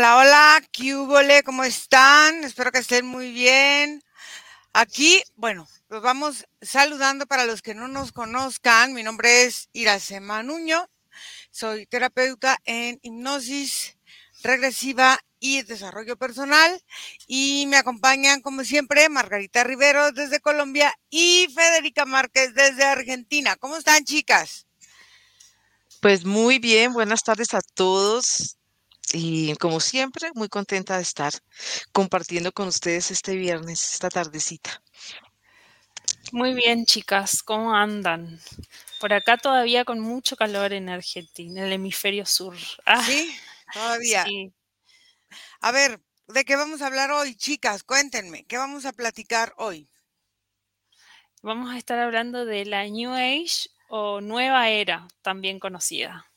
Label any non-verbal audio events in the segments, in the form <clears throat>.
Hola, hola, ¿qué ¿Cómo están? Espero que estén muy bien. Aquí, bueno, los vamos saludando para los que no nos conozcan. Mi nombre es Iracema Nuño. Soy terapeuta en hipnosis regresiva y desarrollo personal. Y me acompañan, como siempre, Margarita Rivero desde Colombia y Federica Márquez desde Argentina. ¿Cómo están, chicas? Pues muy bien, buenas tardes a todos y como siempre, muy contenta de estar compartiendo con ustedes este viernes, esta tardecita. Muy bien, chicas, ¿cómo andan? Por acá todavía con mucho calor en Argentina, en el hemisferio sur. <laughs> Ah, sí, todavía. Sí. A ver, ¿de qué vamos a hablar hoy, chicas? Cuéntenme, ¿qué vamos a platicar hoy? Vamos a estar hablando de la New Age o Nueva Era, también conocida.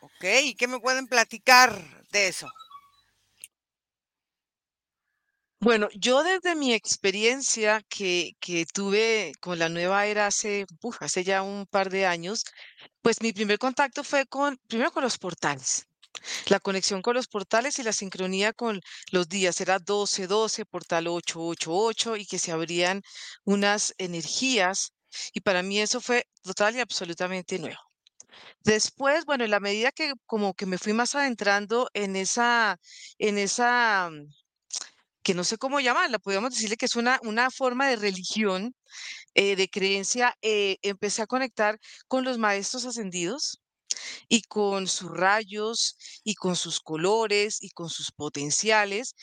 Ok, ¿y qué me pueden platicar de eso? Bueno, yo desde mi experiencia que, que tuve con la nueva era hace, hace ya un par de años, pues mi primer contacto fue con, primero con los portales. La conexión con los portales y la sincronía con los días era 12-12, portal 888 y que se abrían unas energías y para mí eso fue total y absolutamente nuevo. Después, bueno, en la medida que como que me fui más adentrando en esa, en esa, mm, que no sé cómo llamarla, podríamos decirle que es una, una forma de religión, eh, de creencia, eh, empecé a conectar con los maestros ascendidos y con sus rayos y con sus colores y con sus potenciales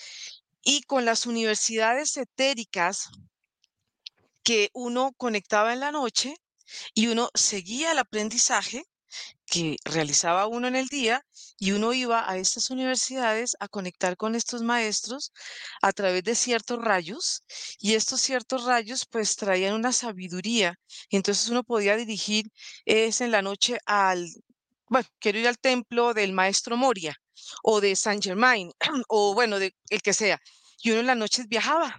y con las universidades etéricas que uno conectaba en la noche y uno seguía el aprendizaje que realizaba uno en el día y uno iba a estas universidades a conectar con estos maestros a través de ciertos rayos y estos ciertos rayos pues traían una sabiduría y entonces uno podía dirigir es en la noche al, bueno, quiero ir al templo del maestro Moria o de Saint Germain <clears throat> o bueno, de el que sea. Y uno en las noches viajaba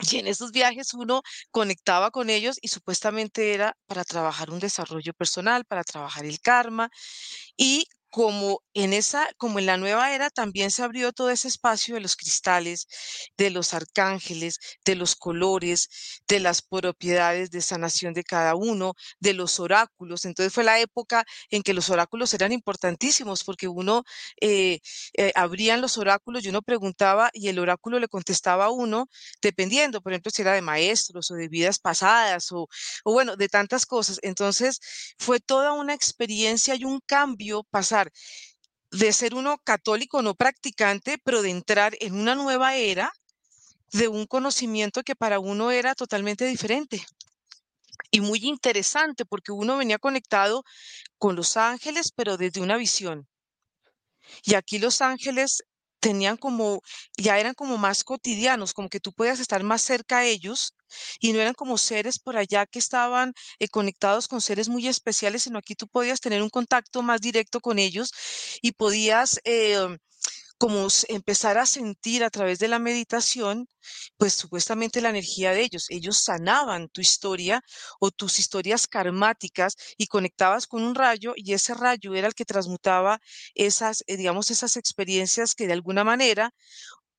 y en esos viajes uno conectaba con ellos y supuestamente era para trabajar un desarrollo personal, para trabajar el karma. Y como en esa, como en la nueva era, también se abrió todo ese espacio de los cristales, de los arcángeles, de los colores, de las propiedades de sanación de cada uno, de los oráculos. Entonces fue la época en que los oráculos eran importantísimos porque uno eh, eh, abrían los oráculos y uno preguntaba y el oráculo le contestaba a uno, dependiendo, por ejemplo, si era de maestros o de vidas pasadas o, o bueno, de tantas cosas. Entonces fue toda una experiencia y un cambio pasar de ser uno católico no practicante, pero de entrar en una nueva era de un conocimiento que para uno era totalmente diferente. Y muy interesante porque uno venía conectado con los ángeles, pero desde una visión. Y aquí los ángeles tenían como, ya eran como más cotidianos, como que tú podías estar más cerca a ellos y no eran como seres por allá que estaban eh, conectados con seres muy especiales, sino aquí tú podías tener un contacto más directo con ellos y podías eh, como empezar a sentir a través de la meditación, pues supuestamente la energía de ellos. Ellos sanaban tu historia o tus historias karmáticas y conectabas con un rayo y ese rayo era el que transmutaba esas, eh, digamos, esas experiencias que de alguna manera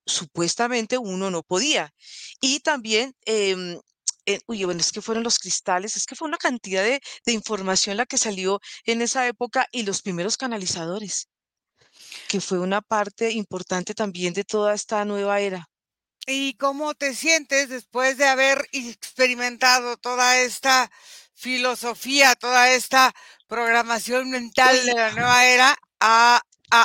supuestamente uno no podía. Y también... Eh, uy, bueno, es que fueron los cristales, es que fue una cantidad de información la que salió en esa época y los primeros canalizadores que fue una parte importante también de toda esta nueva era. ¿Y cómo te sientes después de haber experimentado toda esta filosofía, toda esta programación mental de la nueva era a,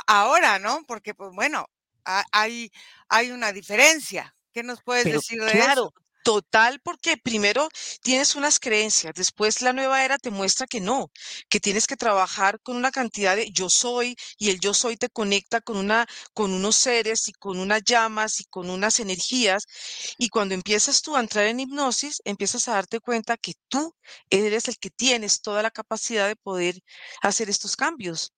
ahora, ¿no? Porque, pues bueno, hay, hay una diferencia. ¿Qué nos puedes decir de eso? Total, porque primero tienes unas creencias, después la nueva era te muestra que no, que tienes que trabajar con una cantidad de yo soy y el yo soy te conecta con una con unos seres y con unas llamas y con unas energías y cuando empiezas tú a entrar en hipnosis, empiezas a darte cuenta que tú eres el que tienes toda la capacidad de poder hacer estos cambios.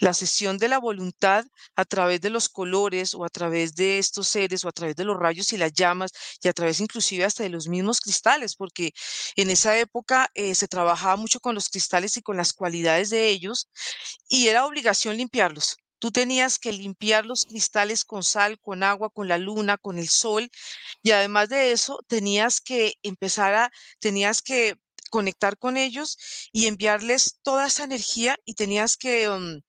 La sesión de la voluntad a través de los colores o a través de estos seres o a través de los rayos y las llamas y a través inclusive hasta de los mismos cristales, porque en esa época eh, se trabajaba mucho con los cristales y con las cualidades de ellos y era obligación limpiarlos. tú tenías que limpiar los cristales con sal, con agua, con la luna, con el sol, y además de eso, tenías que empezar a, tenías que conectar con ellos y enviarles toda esa energía y tenías que, mm,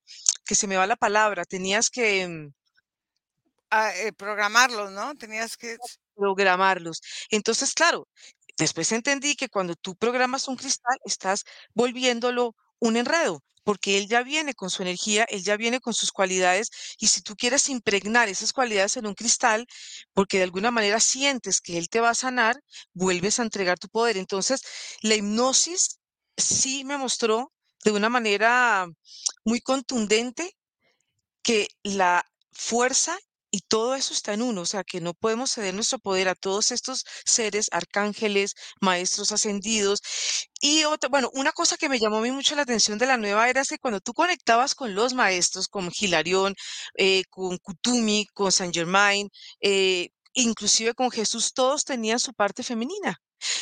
que se me va la palabra, tenías que... Mm, ah, eh, programarlos, ¿no? Tenías que... Programarlos. Entonces, claro, después entendí que cuando tú programas un cristal, estás volviéndolo un enredo porque él ya viene con su energía, él ya viene con sus cualidades, y si tú quieres impregnar esas cualidades en un cristal, porque de alguna manera sientes que él te va a sanar, vuelves a entregar tu poder. Entonces, la hipnosis sí me mostró de una manera muy contundente que la fuerza y todo eso está en uno, o sea, que no podemos ceder nuestro poder a todos estos seres, arcángeles, maestros ascendidos. Y otra, bueno, una cosa que me llamó a mí mucho la atención de la nueva era es que cuando tú conectabas con los maestros, con Hilarión, eh, con Kutumi, con Saint Germain, eh, inclusive con Jesús, todos tenían su parte femenina.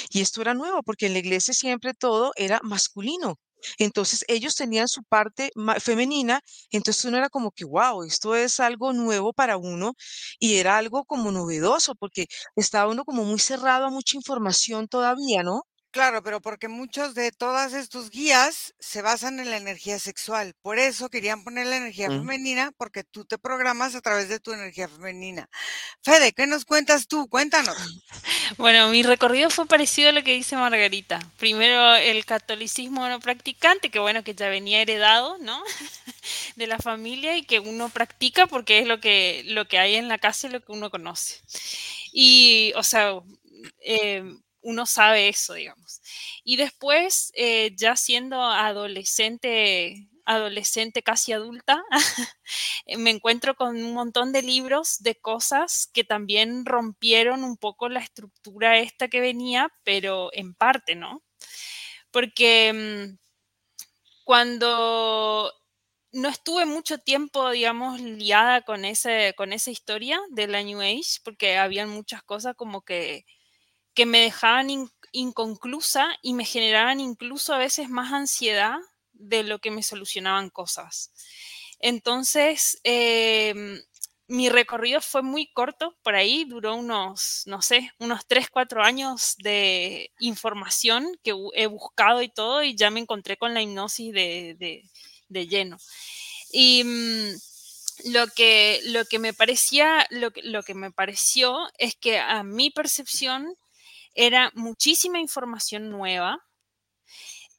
Y esto era nuevo porque en la iglesia siempre todo era masculino. Entonces ellos tenían su parte femenina, entonces uno era como que, wow, esto es algo nuevo para uno y era algo como novedoso porque estaba uno como muy cerrado a mucha información todavía, ¿no? Claro, pero porque muchos de todas estos guías se basan en la energía sexual. Por eso querían poner la energía femenina, porque tú te programas a través de tu energía femenina. Fede, ¿qué nos cuentas tú? Cuéntanos. <laughs> Bueno, mi recorrido fue parecido a lo que dice Margarita. Primero el catolicismo no practicante, que bueno, que ya venía heredado, ¿no? <laughs> de la familia y que uno practica porque es lo que, lo que hay en la casa y lo que uno conoce. Y, o sea, eh, uno sabe eso, digamos. Y después, eh, ya siendo adolescente, adolescente casi adulta, <laughs> me encuentro con un montón de libros de cosas que también rompieron un poco la estructura esta que venía, pero en parte, ¿no? Porque mm, cuando no estuve mucho tiempo, digamos, liada con, ese, con esa historia de la New Age, porque habían muchas cosas como que que me dejaban inconclusa y me generaban incluso a veces más ansiedad de lo que me solucionaban cosas. Entonces, em, mi recorrido fue muy corto, por ahí duró unos, no sé, unos 3, 4 años de información que he buscado y todo y ya me encontré con la hipnosis de, lleno. Y mm, lo, que, lo que me parecía, lo lo que me pareció es que a mi percepción era muchísima información nueva,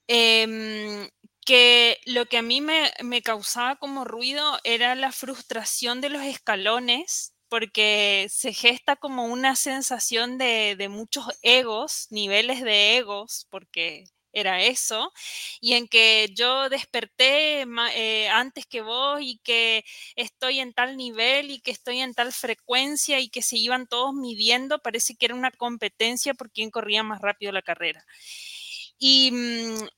em, que lo que a mí me, causaba como ruido era la frustración de los escalones, porque se gesta como una sensación de, de muchos egos, niveles de egos, porque era eso, y en que yo desperté eh, antes que vos y que estoy en tal nivel y que estoy en tal frecuencia y que se iban todos midiendo, parece que era una competencia por quién corría más rápido la carrera. Y, mm,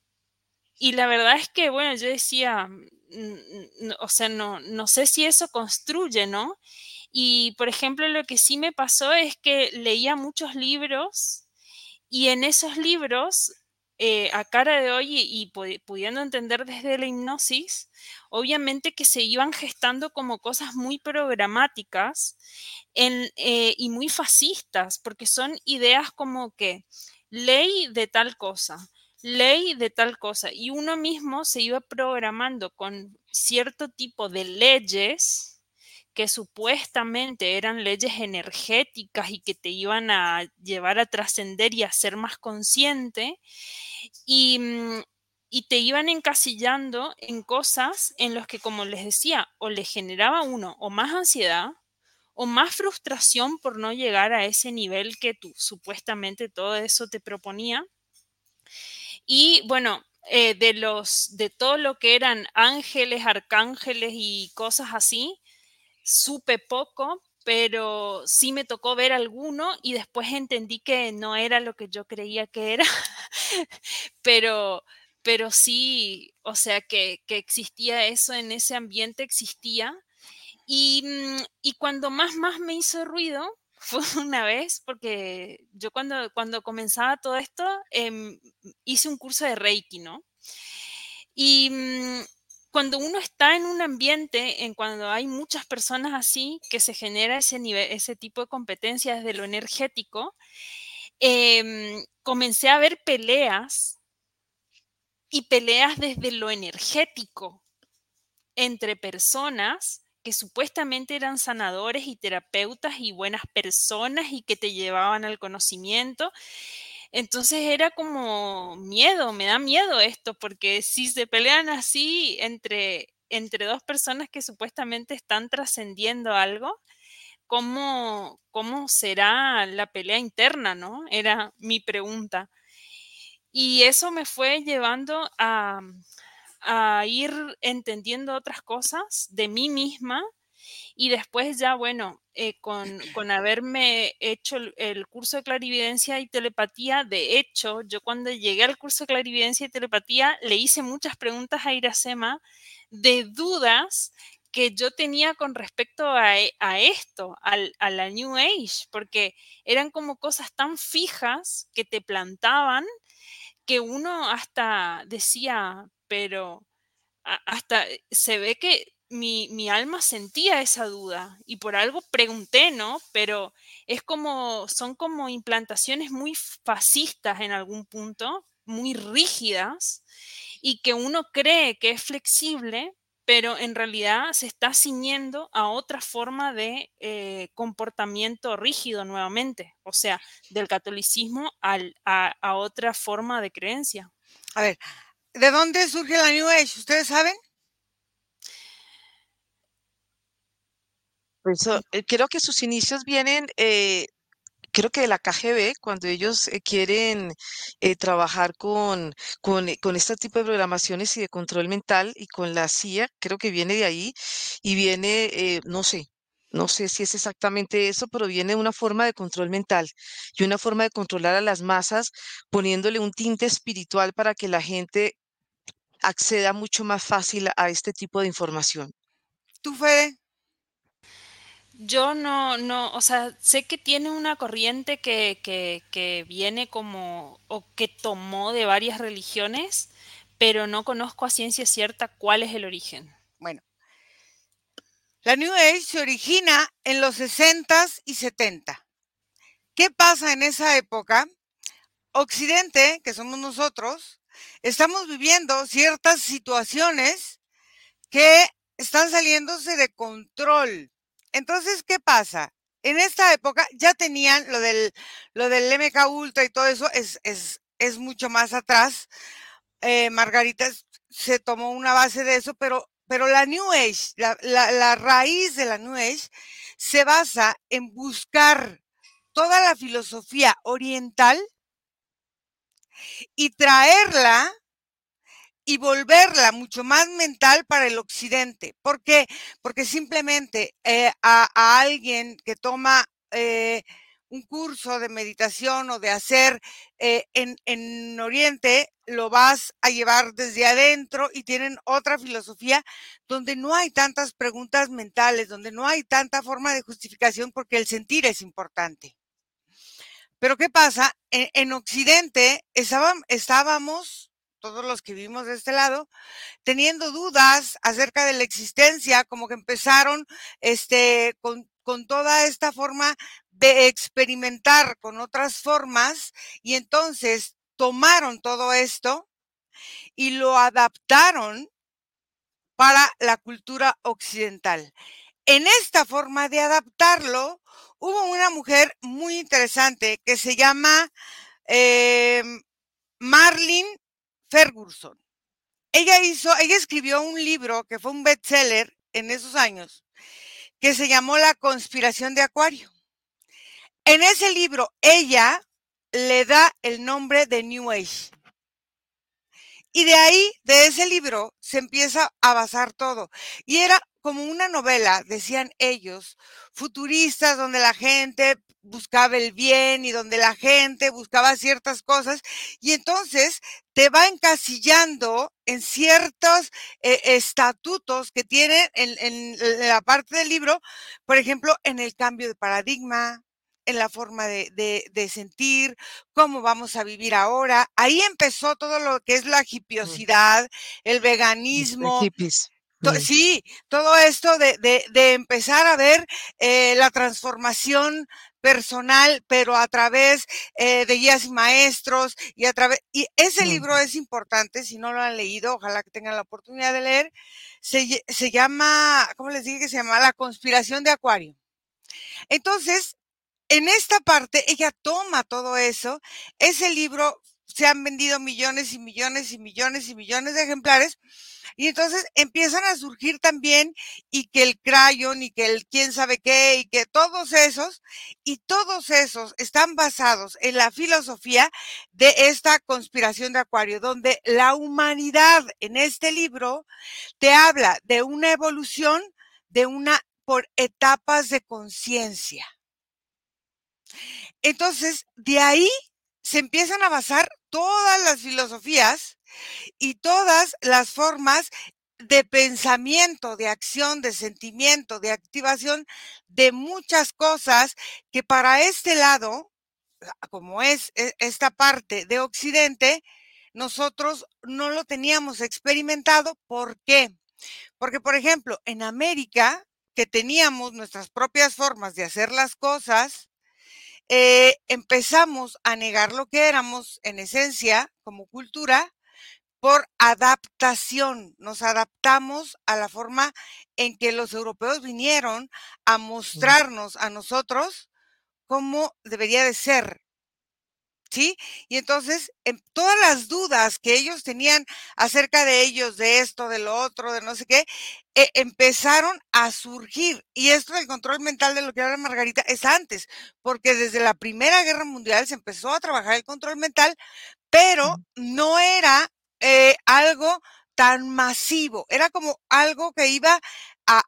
y la verdad es que, bueno, yo decía, mm, o sea, no, no sé si eso construye, ¿no? Y, por ejemplo, lo que sí me pasó es que leía muchos libros y en esos libros eh, a cara de hoy y, pudiendo entender desde la hipnosis, obviamente que se iban gestando como cosas muy programáticas eh, y muy fascistas, porque son ideas como que ley de tal cosa, ley de tal cosa, y uno mismo se iba programando con cierto tipo de leyes que supuestamente eran leyes energéticas y que te iban a llevar a trascender y a ser más consciente, Mm, y, te iban encasillando en cosas en las que, como les decía, o le generaba uno o más ansiedad o más frustración por no llegar a ese nivel que tú supuestamente todo eso te proponía. Y bueno, eh, de los de todo lo que eran ángeles, arcángeles y cosas así, supe poco, pero sí me tocó ver alguno y después entendí que no era lo que yo creía que era, <laughs> pero, pero sí, o sea, que, existía eso en ese ambiente, existía. Y, mm, y, cuando más, más me hizo ruido <laughs> fue una vez, porque yo cuando, cuando comenzaba todo esto, em, hice un curso de Reiki, ¿no? Y, mm, cuando uno está en un ambiente, en cuando hay muchas personas así, que se genera ese nivel, ese tipo de competencias desde lo energético, em, comencé a ver peleas y peleas desde lo energético entre personas que supuestamente eran sanadores y terapeutas y buenas personas y que te llevaban al conocimiento. Entonces era como miedo, me da miedo esto, porque si se pelean así entre, entre dos personas que supuestamente están trascendiendo algo, ¿cómo, ¿cómo será la pelea interna, no? Era mi pregunta. Y eso me fue llevando a, a ir entendiendo otras cosas de mí misma y después ya, bueno, eh, con, con, haberme hecho el, curso de clarividencia y telepatía, de hecho, yo cuando llegué al curso de clarividencia y telepatía le hice muchas preguntas a Iracema de dudas que yo tenía con respecto a, e, a esto, al, a la New Age, porque eran como cosas tan fijas que te plantaban que uno hasta decía, pero hasta se ve que mi, alma sentía esa duda y por algo pregunté, ¿no? Pero es como, son como implantaciones muy fascistas en algún punto, muy rígidas y que uno cree que es flexible, pero en realidad se está ciñendo a otra forma de eh, comportamiento rígido nuevamente, o sea, del catolicismo al, a, a otra forma de creencia. A ver, ¿de dónde surge la New Age? ¿Ustedes saben? Eso, eh, creo que sus inicios vienen, eh, creo que de la KGB, cuando ellos eh, quieren trabajar con, con, con este tipo de programaciones y de control mental y con la CIA, creo que viene de ahí y viene, no sé, no sé si es exactamente eso, pero viene una forma de control mental y una forma de controlar a las masas, poniéndole un tinte espiritual para que la gente acceda mucho más fácil a este tipo de información. ¿Tú, Fede? Yo no, no, o sea, sé que tiene una corriente que, que, que viene como, o que tomó de varias religiones, pero no conozco a ciencia cierta cuál es el origen. Bueno, la New Age se origina en los 60 y 70. ¿Qué pasa en esa época? Occidente, que somos nosotros, estamos viviendo ciertas situaciones que están saliéndose de control. Entonces, ¿qué pasa? En esta época ya tenían lo del, lo del MK Ultra y todo eso, es, es, es mucho más atrás. Eh, Margarita se tomó una base de eso, pero, pero la New Age, la, la, la raíz de la New Age se basa en buscar toda la filosofía oriental y traerla y volverla mucho más mental para el occidente. ¿Por qué? Porque simplemente eh, a, alguien que toma eh, un curso de meditación o de hacer eh, en, en Oriente, lo vas a llevar desde adentro y tienen otra filosofía donde no hay tantas preguntas mentales, donde no hay tanta forma de justificación porque el sentir es importante. Pero ¿qué pasa? En, en Occidente estábamos todos los que vivimos de este lado, teniendo dudas acerca de la existencia, como que empezaron este, con, toda esta forma de experimentar con otras formas y entonces tomaron todo esto y lo adaptaron para la cultura occidental. En esta forma de adaptarlo, hubo una mujer muy interesante que se llama eh, Marlene Ferguson. Ella hizo, ella escribió un libro que fue un bestseller en esos años, que se llamó La conspiración de Acuario. En ese libro, ella le da el nombre de New Age. Y de ahí, de ese libro, se empieza a basar todo. Y era como una novela, decían ellos, futuristas, donde la gente buscaba el bien y donde la gente buscaba ciertas cosas. Y entonces te va encasillando en ciertos eh, estatutos que tiene en, en la parte del libro, por ejemplo, en el cambio de paradigma, en la forma de, de, de, sentir, cómo vamos a vivir ahora. Ahí empezó todo lo que es la hipiosidad, el veganismo. To, sí, todo esto de, de, de, empezar a ver eh, la transformación personal, pero a través eh, de guías y maestros y a través y ese libro es importante si no lo han leído, ojalá que tengan la oportunidad de leer. Se, se llama, ¿cómo les dije que se llama? La conspiración de Acuario. Entonces, en esta parte ella toma todo eso. Ese libro se han vendido millones y millones y millones y millones de ejemplares y entonces empiezan a surgir también y que el crayon y que el quién sabe qué y que todos esos y todos esos están basados en la filosofía de esta conspiración de Acuario, donde la humanidad en este libro te habla de una evolución de una por etapas de conciencia. Entonces, de ahí se empiezan a basar todas las filosofías y todas las formas de pensamiento, de acción, de sentimiento, de activación de muchas cosas que para este lado, como es e, esta parte de Occidente, nosotros no lo teníamos experimentado. ¿Por qué? Porque, por ejemplo, en América, que teníamos nuestras propias formas de hacer las cosas, eh, empezamos a negar lo que éramos en esencia como cultura por adaptación. Nos adaptamos a la forma en que los europeos vinieron a mostrarnos a nosotros cómo debería de ser. ¿Sí? Y entonces, en todas las dudas que ellos tenían acerca de ellos, de esto, de lo otro, de no sé qué, eh, empezaron a surgir. Y esto del control mental de lo que habla Margarita es antes, porque desde la Primera Guerra Mundial se empezó a trabajar el control mental, pero no era eh, algo tan masivo, era como algo que iba a,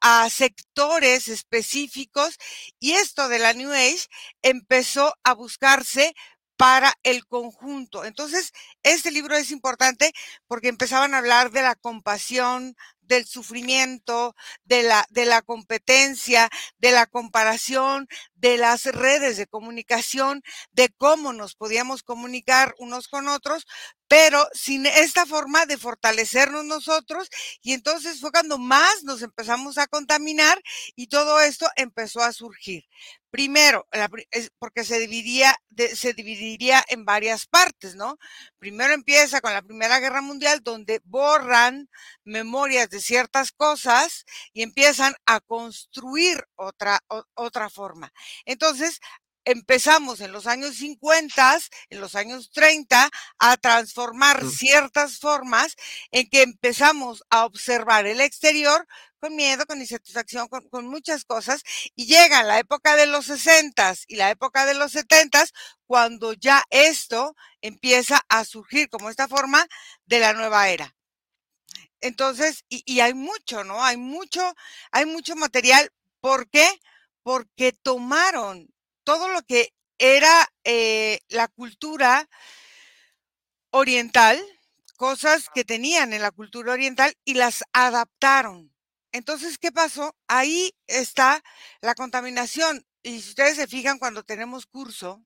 a, sectores específicos y esto de la New Age empezó a buscarse para el conjunto. Entonces, este libro es importante porque empezaban a hablar de la compasión, del sufrimiento, de la, de la competencia, de la comparación, de las redes de comunicación, de cómo nos podíamos comunicar unos con otros, pero sin esta forma de fortalecernos nosotros y entonces fue cuando más nos empezamos a contaminar y todo esto empezó a surgir. Primero, porque se dividía, se dividiría en varias partes, ¿no? Primero empieza con la Primera Guerra Mundial, donde borran memorias de ciertas cosas y empiezan a construir otra, otra forma. Entonces, empezamos en los años 50, en los años 30, a transformar ciertas formas en que empezamos a observar el exterior con miedo, con insatisfacción, con, muchas cosas, y llega la época de los 60 y la época de los 70 cuando ya esto empieza a surgir como esta forma de la nueva era. Entonces, y, y hay mucho, ¿no? Hay mucho, hay mucho material. ¿Por qué? Porque tomaron todo lo que era eh, la cultura oriental, cosas que tenían en la cultura oriental y las adaptaron. Entonces, ¿qué pasó? Ahí está la contaminación. Y si ustedes se fijan cuando tenemos curso,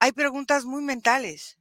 hay preguntas muy mentales.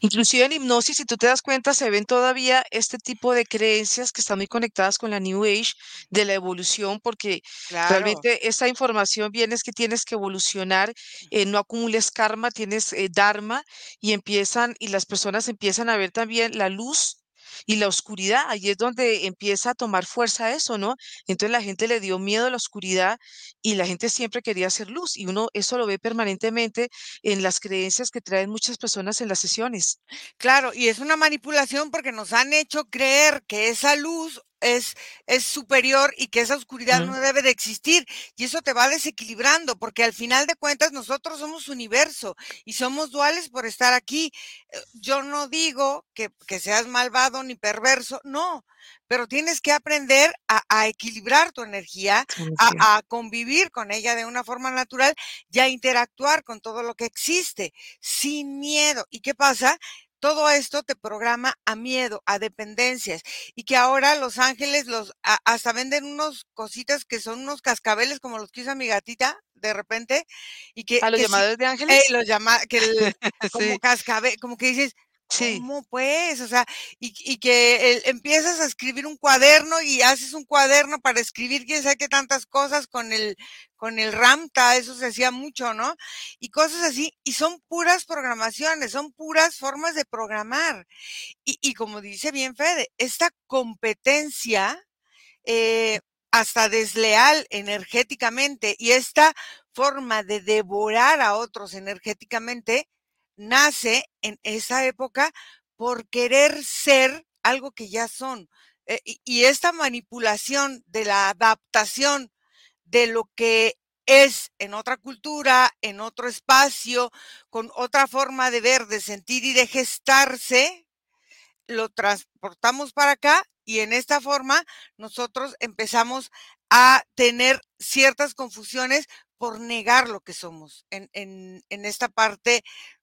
Inclusive en hipnosis, si tú te das cuenta, se ven todavía este tipo de creencias que están muy conectadas con la New Age de la evolución, porque Claro. realmente esta información viene es que tienes que evolucionar, eh, no acumules karma, tienes eh, dharma y empiezan, y las personas empiezan a ver también la luz y la oscuridad. Ahí es donde empieza a tomar fuerza eso, ¿no? Entonces la gente le dio miedo a la oscuridad y la gente siempre quería hacer luz y uno eso lo ve permanentemente en las creencias que traen muchas personas en las sesiones. Claro, y es una manipulación porque nos han hecho creer que esa luz es, es superior y que esa oscuridad no debe de existir. Y eso te va desequilibrando, porque al final de cuentas nosotros somos universo y somos duales por estar aquí. Eh, yo no digo que, que seas malvado ni perverso, no, pero tienes que aprender a, a equilibrar tu energía, a, a convivir con ella de una forma natural y a interactuar con todo lo que existe sin miedo. ¿Y qué pasa? Todo esto te programa a miedo, a dependencias y que ahora los ángeles los hasta venden unos cositas que son unos cascabeles como los que usa mi gatita de repente y que a los llamadores de eh, ángeles los llama que <laughs> como cascabel como que dices ¿Cómo pues? O sea, y, que empiezas a escribir un cuaderno y haces un cuaderno para escribir quién sabe qué tantas cosas con el, con el Ramta, eso se hacía mucho, ¿no? Y cosas así, y son puras programaciones, son puras formas de programar. Y, y como dice bien Fede, esta competencia, eh, hasta desleal energéticamente, y esta forma de devorar a otros energéticamente, nace en esa época por querer ser algo que ya son. Eh, y, esta manipulación de la adaptación de lo que es en otra cultura, en otro espacio, con otra forma de ver, de sentir y de gestarse, lo transportamos para acá y en esta forma nosotros empezamos a tener ciertas confusiones por negar lo que somos en, en, en esta parte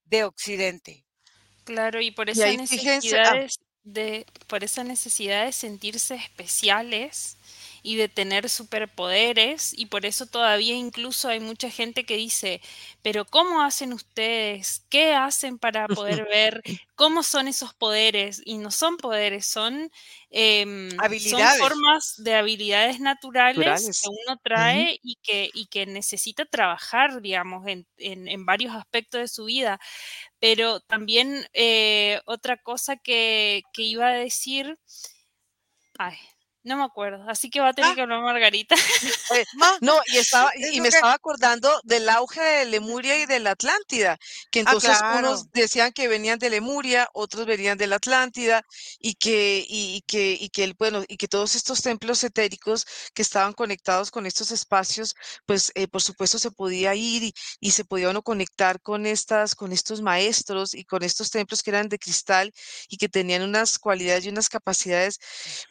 de Occidente. Claro, y por esa ah necesidad de, por esa necesidad de sentirse especiales y de tener superpoderes y por eso todavía incluso hay mucha gente que dice, pero ¿cómo hacen ustedes? ¿Qué hacen para poder <laughs> ver cómo son esos poderes? Y no son poderes, son, em, son formas de habilidades naturales, que uno trae y, que, y que necesita trabajar, digamos, en, en, varios aspectos de su vida. Pero también eh, otra cosa que, que iba a decir, ay, no me acuerdo, así que va a tener ah. que hablar Margarita. Eh, no, y <laughs> estaba y me estaba acordando del auge de Lemuria y de la Atlántida, que ah, entonces unos decían que venían de Lemuria, otros venían de la Atlántida y que y, que y que bueno, y que todos estos templos etéricos que estaban conectados con estos espacios, pues eh, por supuesto se podía ir y, y, se podía uno conectar con estas con estos maestros y con estos templos que eran de cristal y que tenían unas cualidades y unas capacidades,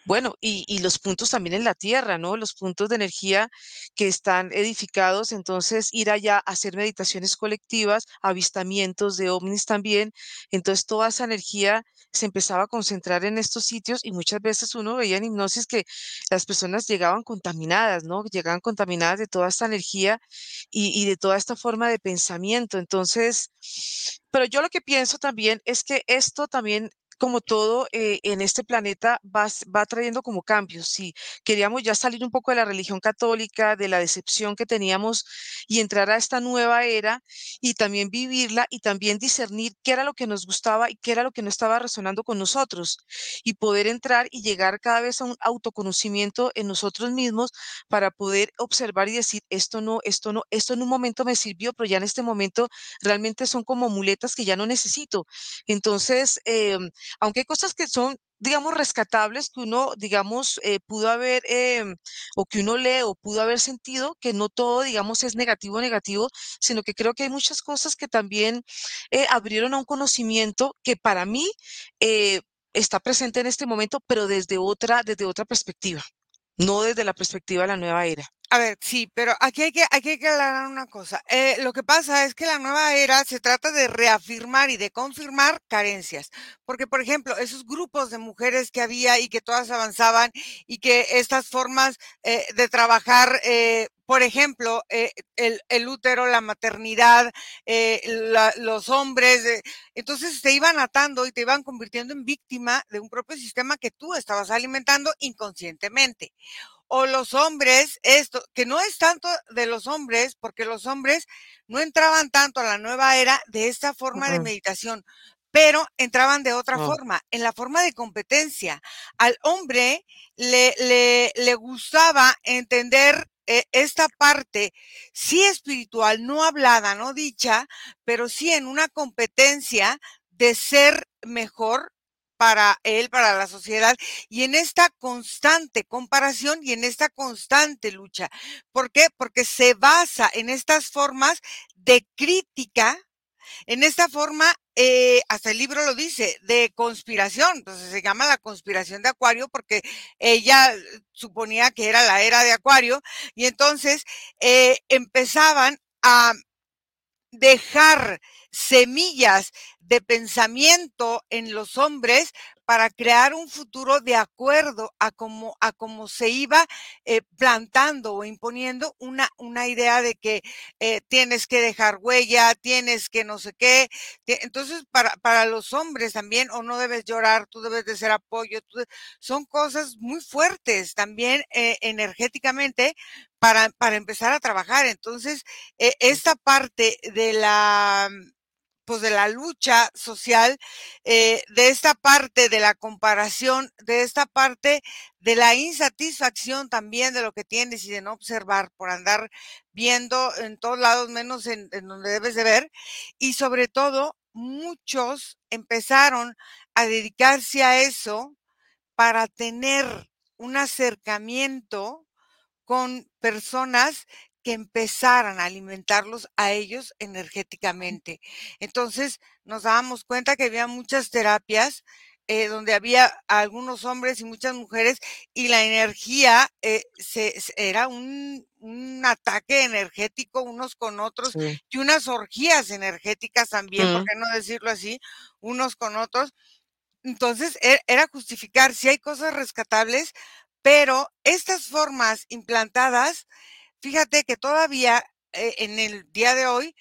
bueno, y y los puntos también en la tierra, ¿no? Los puntos de energía que están edificados, entonces ir allá a hacer meditaciones colectivas, avistamientos de ovnis también, entonces toda esa energía se empezaba a concentrar en estos sitios y muchas veces uno veía en hipnosis que las personas llegaban contaminadas, ¿no? Llegaban contaminadas de toda esta energía y, y de toda esta forma de pensamiento. Entonces, pero yo lo que pienso también es que esto también como todo eh, en este planeta va, va trayendo como cambios. Si queríamos ya salir un poco de la religión católica, de la decepción que teníamos y entrar a esta nueva era y también vivirla y también discernir qué era lo que nos gustaba y qué era lo que no estaba resonando con nosotros y poder entrar y llegar cada vez a un autoconocimiento en nosotros mismos para poder observar y decir, esto no, esto no, esto en un momento me sirvió, pero ya en este momento realmente son como muletas que ya no necesito. Entonces, eh, aunque hay cosas que son digamos, rescatables que uno, digamos, eh, pudo haber, em, o que uno lee o pudo haber sentido, que no todo, digamos, es negativo, negativo, sino que creo que hay muchas cosas que también eh, abrieron a un conocimiento que para mí eh, está presente en este momento, pero desde otra, desde otra perspectiva, no desde la perspectiva de la nueva era. A ver, sí, pero aquí hay que, aquí hay que aclarar una cosa. Eh, lo que pasa es que la nueva era se trata de reafirmar y de confirmar carencias. Porque, por ejemplo, esos grupos de mujeres que había y que todas avanzaban y que estas formas eh, de trabajar, eh, por ejemplo, el, el, útero, la maternidad, los hombres, entonces te iban atando y te iban convirtiendo en víctima de un propio sistema que tú estabas alimentando inconscientemente. O los hombres, esto, que no es tanto de los hombres, porque los hombres no entraban tanto a la nueva era de esta forma de meditación, pero entraban de otra forma, en la forma de competencia. Al hombre le, le, le gustaba entender eh, esta parte, sí espiritual, no hablada, no dicha, pero sí en una competencia de ser mejor para él, para la sociedad, y en esta constante comparación y en esta constante lucha. ¿Por qué? Porque se basa en estas formas de crítica, en esta forma, eh, hasta el libro lo dice, de conspiración. Entonces se llama la conspiración de Acuario porque ella suponía que era la era de Acuario y entonces eh, empezaban a dejar semillas de pensamiento en los hombres para crear un futuro de acuerdo a cómo, a cómo se iba eh, plantando o imponiendo una, una idea de que eh, tienes que dejar huella, tienes que no sé qué. Entonces, para, para los hombres también, o no debes llorar, tú debes de ser apoyo, son cosas muy fuertes también eh, energéticamente para, para empezar a trabajar. Entonces, esta parte de la pues de la lucha social, eh, de esta parte de la comparación, de esta parte de la insatisfacción también de lo que tienes y de no observar por andar viendo en todos lados menos en, en donde debes de ver. Y sobre todo, muchos empezaron a dedicarse a eso para tener un acercamiento con personas que empezaran a alimentarlos a ellos energéticamente. Entonces nos dábamos cuenta que había muchas terapias eh, donde había algunos hombres y muchas mujeres y la energía eh, se, era un, un, ataque energético unos con otros y unas orgías energéticas también, ¿por qué no decirlo así? Unos con otros. Entonces e, era justificar si hay cosas rescatables, pero estas formas implantadas fíjate que todavía eh, en el día de hoy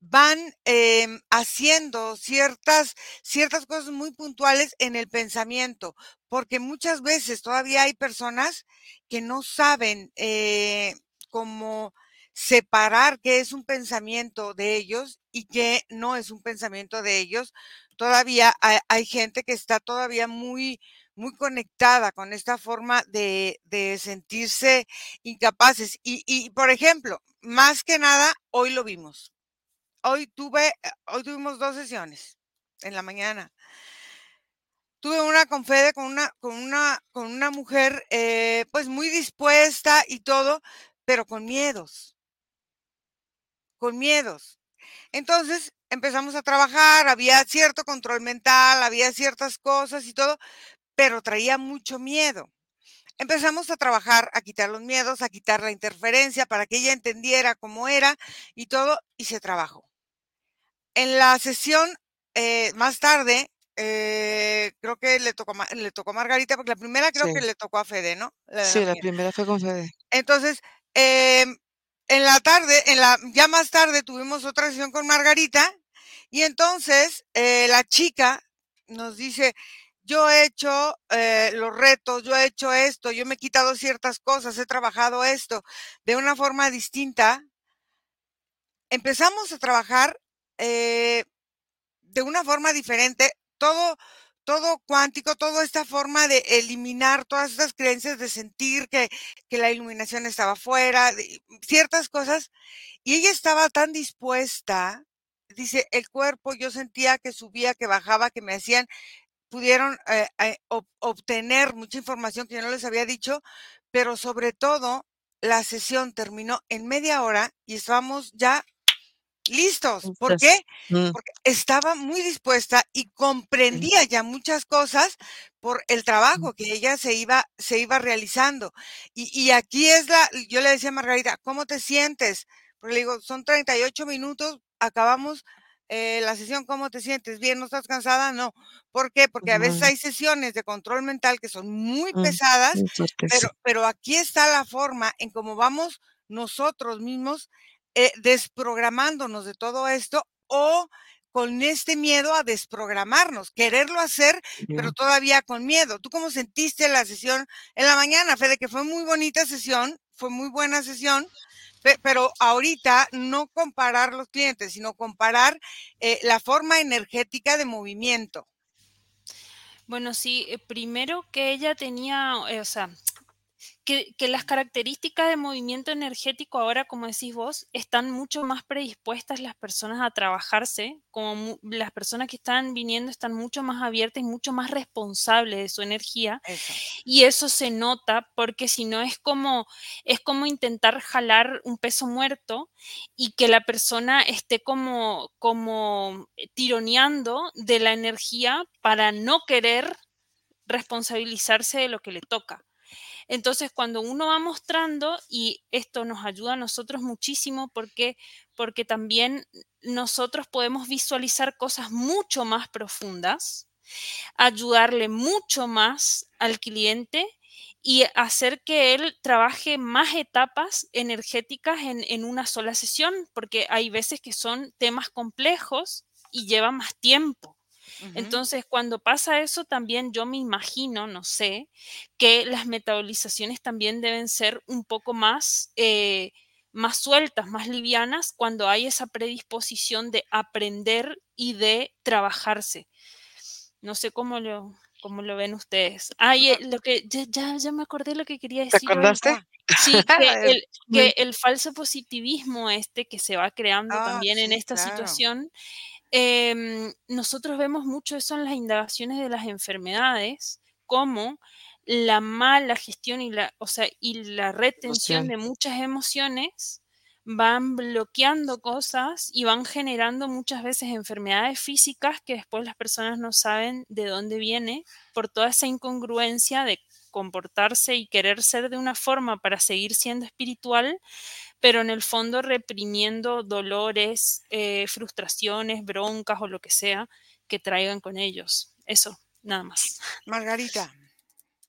van em, haciendo ciertas, ciertas cosas muy puntuales en el pensamiento, porque muchas veces todavía hay personas que no saben eh, cómo separar qué es un pensamiento de ellos y qué no es un pensamiento de ellos. Todavía hay gente que está todavía muy, muy conectada con esta forma de, sentirse incapaces. Y, por ejemplo, más que nada, hoy lo vimos. Hoy tuve, eh, hoy tuvimos dos sesiones en la mañana. Tuve una con Fede, con una, con una, con una mujer, eh, pues muy dispuesta y todo, pero con miedos. Con miedos. Entonces empezamos a trabajar, había cierto control mental, había ciertas cosas y todo, pero traía mucho miedo. Empezamos a trabajar, a quitar los miedos, a quitar la interferencia para que ella entendiera cómo era y todo, y se trabajó. En la sesión eh, más tarde, eh, creo que le tocó, le tocó a Margarita, porque la primera creo que le tocó a Fede, ¿no? sí, la primera fue con Fede. Entonces, em, en la tarde, en la, ya más tarde tuvimos otra sesión con Margarita, y entonces eh, la chica nos dice, yo he hecho eh, los retos, yo he hecho esto, yo me he quitado ciertas cosas, he trabajado esto de una forma distinta. Empezamos a trabajar eh, de una forma diferente, todo, todo cuántico, toda esta forma de eliminar todas estas creencias de sentir que, que la iluminación estaba fuera, ciertas cosas, y ella estaba tan dispuesta, dice, el cuerpo yo sentía que subía, que bajaba, que me hacían pudieron eh, eh, obtener mucha información que yo no les había dicho, pero sobre todo la sesión terminó en media hora y estábamos ya listos. ¿Por qué? Mm. Porque estaba muy dispuesta y comprendía ya muchas cosas por el trabajo que ella se iba, se iba realizando. Y, y aquí es la, yo le decía a Margarita, ¿cómo te sientes? Porque le digo, son 38 minutos, acabamos eh, la sesión, ¿cómo te sientes? ¿Bien? ¿No estás cansada? No. ¿Por qué? Porque a veces hay sesiones de control mental que son muy mm, pesadas, pero, pero aquí está la forma en cómo vamos nosotros mismos eh, desprogramándonos de todo esto o con este miedo a desprogramarnos, quererlo hacer, pero todavía con miedo. ¿Tú cómo sentiste la sesión en la mañana, Fede? Que fue muy bonita sesión, fue muy buena sesión, pero ahorita no comparar los clientes, sino comparar eh, la forma energética de movimiento. Bueno, sí, eh, primero que ella tenía, o sea, que, las características de movimiento energético ahora, como decís vos, están mucho más predispuestas las personas a trabajarse, como las personas que están viniendo están mucho más abiertas y mucho más responsables de su energía. Y eso se nota porque si no es como, es como intentar jalar un peso muerto y que la persona esté como, como tironeando de la energía para no querer responsabilizarse de lo que le toca. Entonces, cuando uno va mostrando, y esto nos ayuda a nosotros muchísimo porque, porque también nosotros podemos visualizar cosas mucho más profundas, ayudarle mucho más al cliente y hacer que él trabaje más etapas energéticas en, en, una sola sesión, porque hay veces que son temas complejos y lleva más tiempo. Entonces, cuando pasa eso, también yo me imagino, no sé, que las metabolizaciones también deben ser un poco más, eh, más sueltas, más livianas, cuando hay esa predisposición de aprender y de trabajarse. No sé cómo lo, cómo lo ven ustedes. Ay, lo que ya, ya, me acordé lo que quería decir. ¿Te acordaste? Sí, que <laughs> el, que el, falso positivismo este que se va creando Ah, también en esta claro. situación Em, nosotros vemos mucho eso en las indagaciones de las enfermedades, como la mala gestión y la, o sea, y la retención de muchas emociones van bloqueando cosas y van generando muchas veces enfermedades físicas que después las personas no saben de dónde viene por toda esa incongruencia de comportarse y querer ser de una forma para seguir siendo espiritual, pero en el fondo reprimiendo dolores, eh, frustraciones, broncas o lo que sea que traigan con ellos. Eso, nada más. Margarita.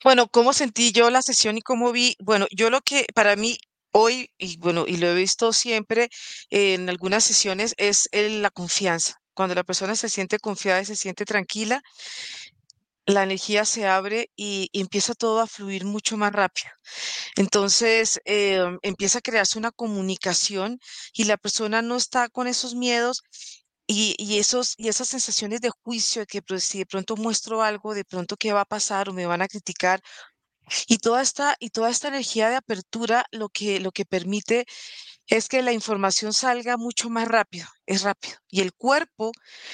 Bueno, ¿cómo sentí yo la sesión y cómo vi? Bueno, yo lo que para mí hoy, y bueno, y lo he visto siempre en algunas sesiones, es el- la confianza. Cuando la persona se siente confiada y se siente tranquila, la energía se abre y, empieza todo a fluir mucho más rápido. Entonces, eh, empieza a crearse una comunicación y la persona no está con esos miedos y, y esos, y esas sensaciones de juicio, de que pues, si de pronto muestro algo, de pronto qué va a pasar o me van a criticar. Y toda esta, y toda esta energía de apertura lo que, lo que permite es que la información salga mucho más rápido, es rápido. Y el cuerpo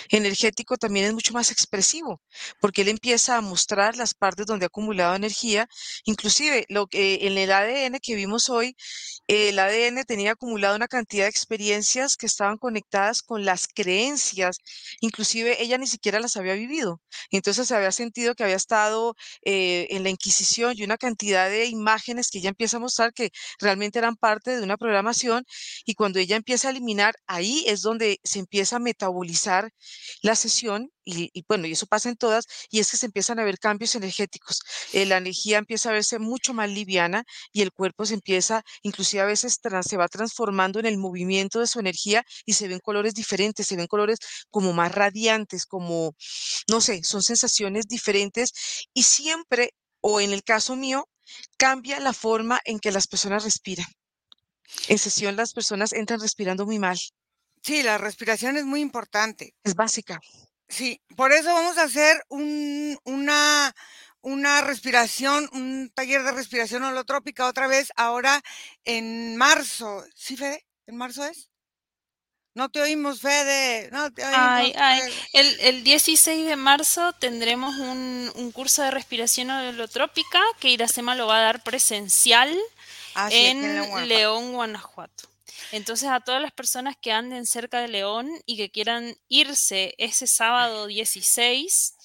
energético también es mucho más expresivo, porque él empieza a mostrar las partes donde ha acumulado energía. Inclusive lo que en el ADN que vimos hoy, el ADN tenía acumulado una cantidad de experiencias que estaban conectadas con las creencias, inclusive ella ni siquiera las había vivido. Entonces se había sentido que había estado eh, en la Inquisición y una cantidad de imágenes que ella empieza a mostrar que realmente eran parte de una programación y cuando ella empieza a eliminar, ahí es donde se empieza a metabolizar la sesión y, bueno, y eso pasa en todas, y es que se empiezan a ver cambios energéticos. Eh, la energía empieza a verse mucho más liviana y el cuerpo se empieza, inclusive a veces se va transformando en el movimiento de su energía y se ven colores diferentes, se ven colores como más radiantes, como, no sé, son sensaciones diferentes y siempre, o en el caso mío, cambia la forma en que las personas respiran. En sesión las personas entran respirando muy mal. Sí, la respiración es muy importante. Es básica. Sí, por eso vamos a hacer un, una, una respiración, un taller de respiración holotrópica otra vez ahora en marzo. ¿Sí, Fede? ¿En marzo es? No te oímos, Fede. No te oímos. Ay, ay. El, el 16 de marzo tendremos un, un curso de respiración holotrópica que Iracema lo va a dar presencial Ah, sí, en León, Guanajuato. León, Guanajuato. Entonces, a todas las personas que anden cerca de León y que quieran irse ese sábado 16,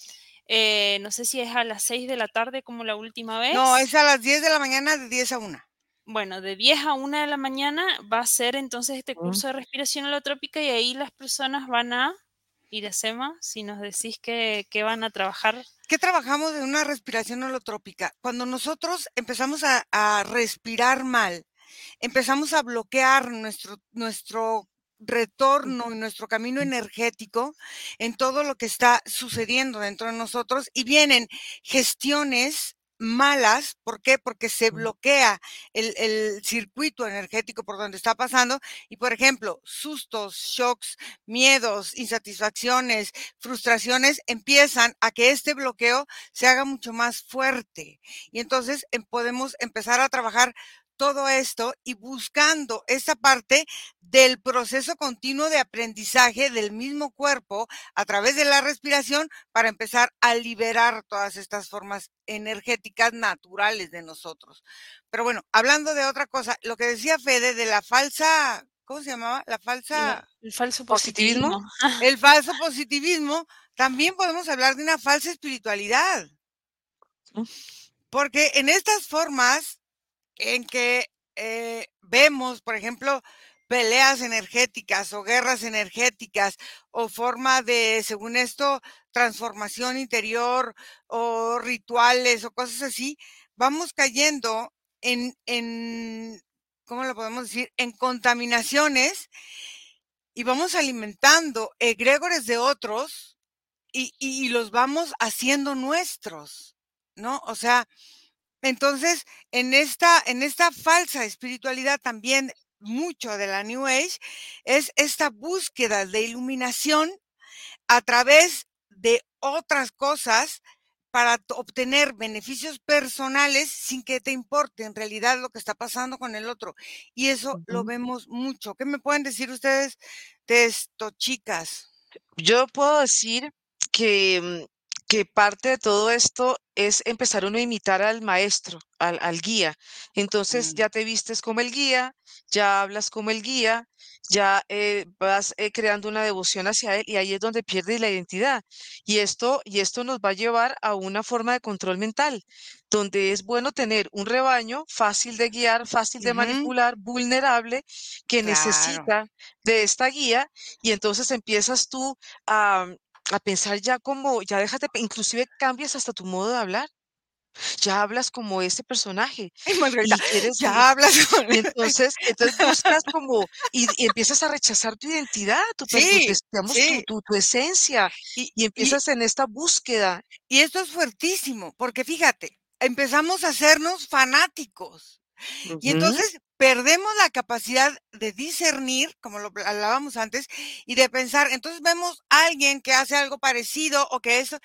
eh, no sé si es a las 6 de la tarde como la última vez. No, es a las 10 de la mañana, de 10 a 1. Bueno, de 10 a 1 de la mañana va a ser entonces este Mm. curso de respiración holotrópica y ahí las personas van a, Iracema, si nos decís que, que van a trabajar. ¿Qué trabajamos de una respiración holotrópica? Cuando nosotros empezamos a, a respirar mal, empezamos a bloquear nuestro, nuestro retorno y nuestro camino energético en todo lo que está sucediendo dentro de nosotros y vienen gestiones malas, ¿por qué? Porque se bloquea el, el circuito energético por donde está pasando y, por ejemplo, sustos, shocks, miedos, insatisfacciones, frustraciones empiezan a que este bloqueo se haga mucho más fuerte y entonces em- podemos empezar a trabajar todo esto y buscando esa parte del proceso continuo de aprendizaje del mismo cuerpo a través de la respiración para empezar a liberar todas estas formas energéticas naturales de nosotros. Pero bueno, hablando de otra cosa, lo que decía Fede de la falsa, ¿cómo se llamaba? La falsa, el falso ¿Positivismo? positivismo. el <laughs> falso positivismo, también podemos hablar de una falsa espiritualidad. Porque en estas formas en que eh, vemos, por ejemplo, peleas energéticas o guerras energéticas o forma de, según esto, transformación interior o rituales o cosas así, vamos cayendo en, en ¿cómo lo podemos decir? En contaminaciones y vamos alimentando egregores de otros y, y, los vamos haciendo nuestros, ¿no? O sea, entonces, en esta, en esta falsa espiritualidad también mucho de la New Age es esta búsqueda de iluminación a través de otras cosas para obtener beneficios personales sin que te importe en realidad lo que está pasando con el otro. Y eso lo vemos mucho. ¿Qué me pueden decir ustedes de esto, chicas? Yo puedo decir que, mm, que parte de todo esto es empezar uno a imitar al maestro, al, al guía. Entonces Mm. ya te vistes como el guía, ya hablas como el guía, ya eh, vas eh, creando una devoción hacia él y ahí es donde pierdes la identidad. Y esto, y esto nos va a llevar a una forma de control mental, donde es bueno tener un rebaño fácil de guiar, fácil de manipular, vulnerable, que Claro. necesita de esta guía y entonces empiezas tú a, a pensar ya como, ya déjate, inclusive cambias hasta tu modo de hablar. Ya hablas como ese personaje Ay, Margarita, y quieres y, ya <laughs> hablas y entonces, entonces buscas como y, y empiezas a rechazar tu identidad, tu, Sí, digamos, tu, sí. tu, tu esencia Y, empiezas en esta búsqueda. y esto es fuertísimo, porque fíjate, empezamos a hacernos fanáticos. Y entonces perdemos la capacidad de discernir, como lo hablábamos antes, y de pensar, entonces vemos a alguien que hace algo parecido o que eso,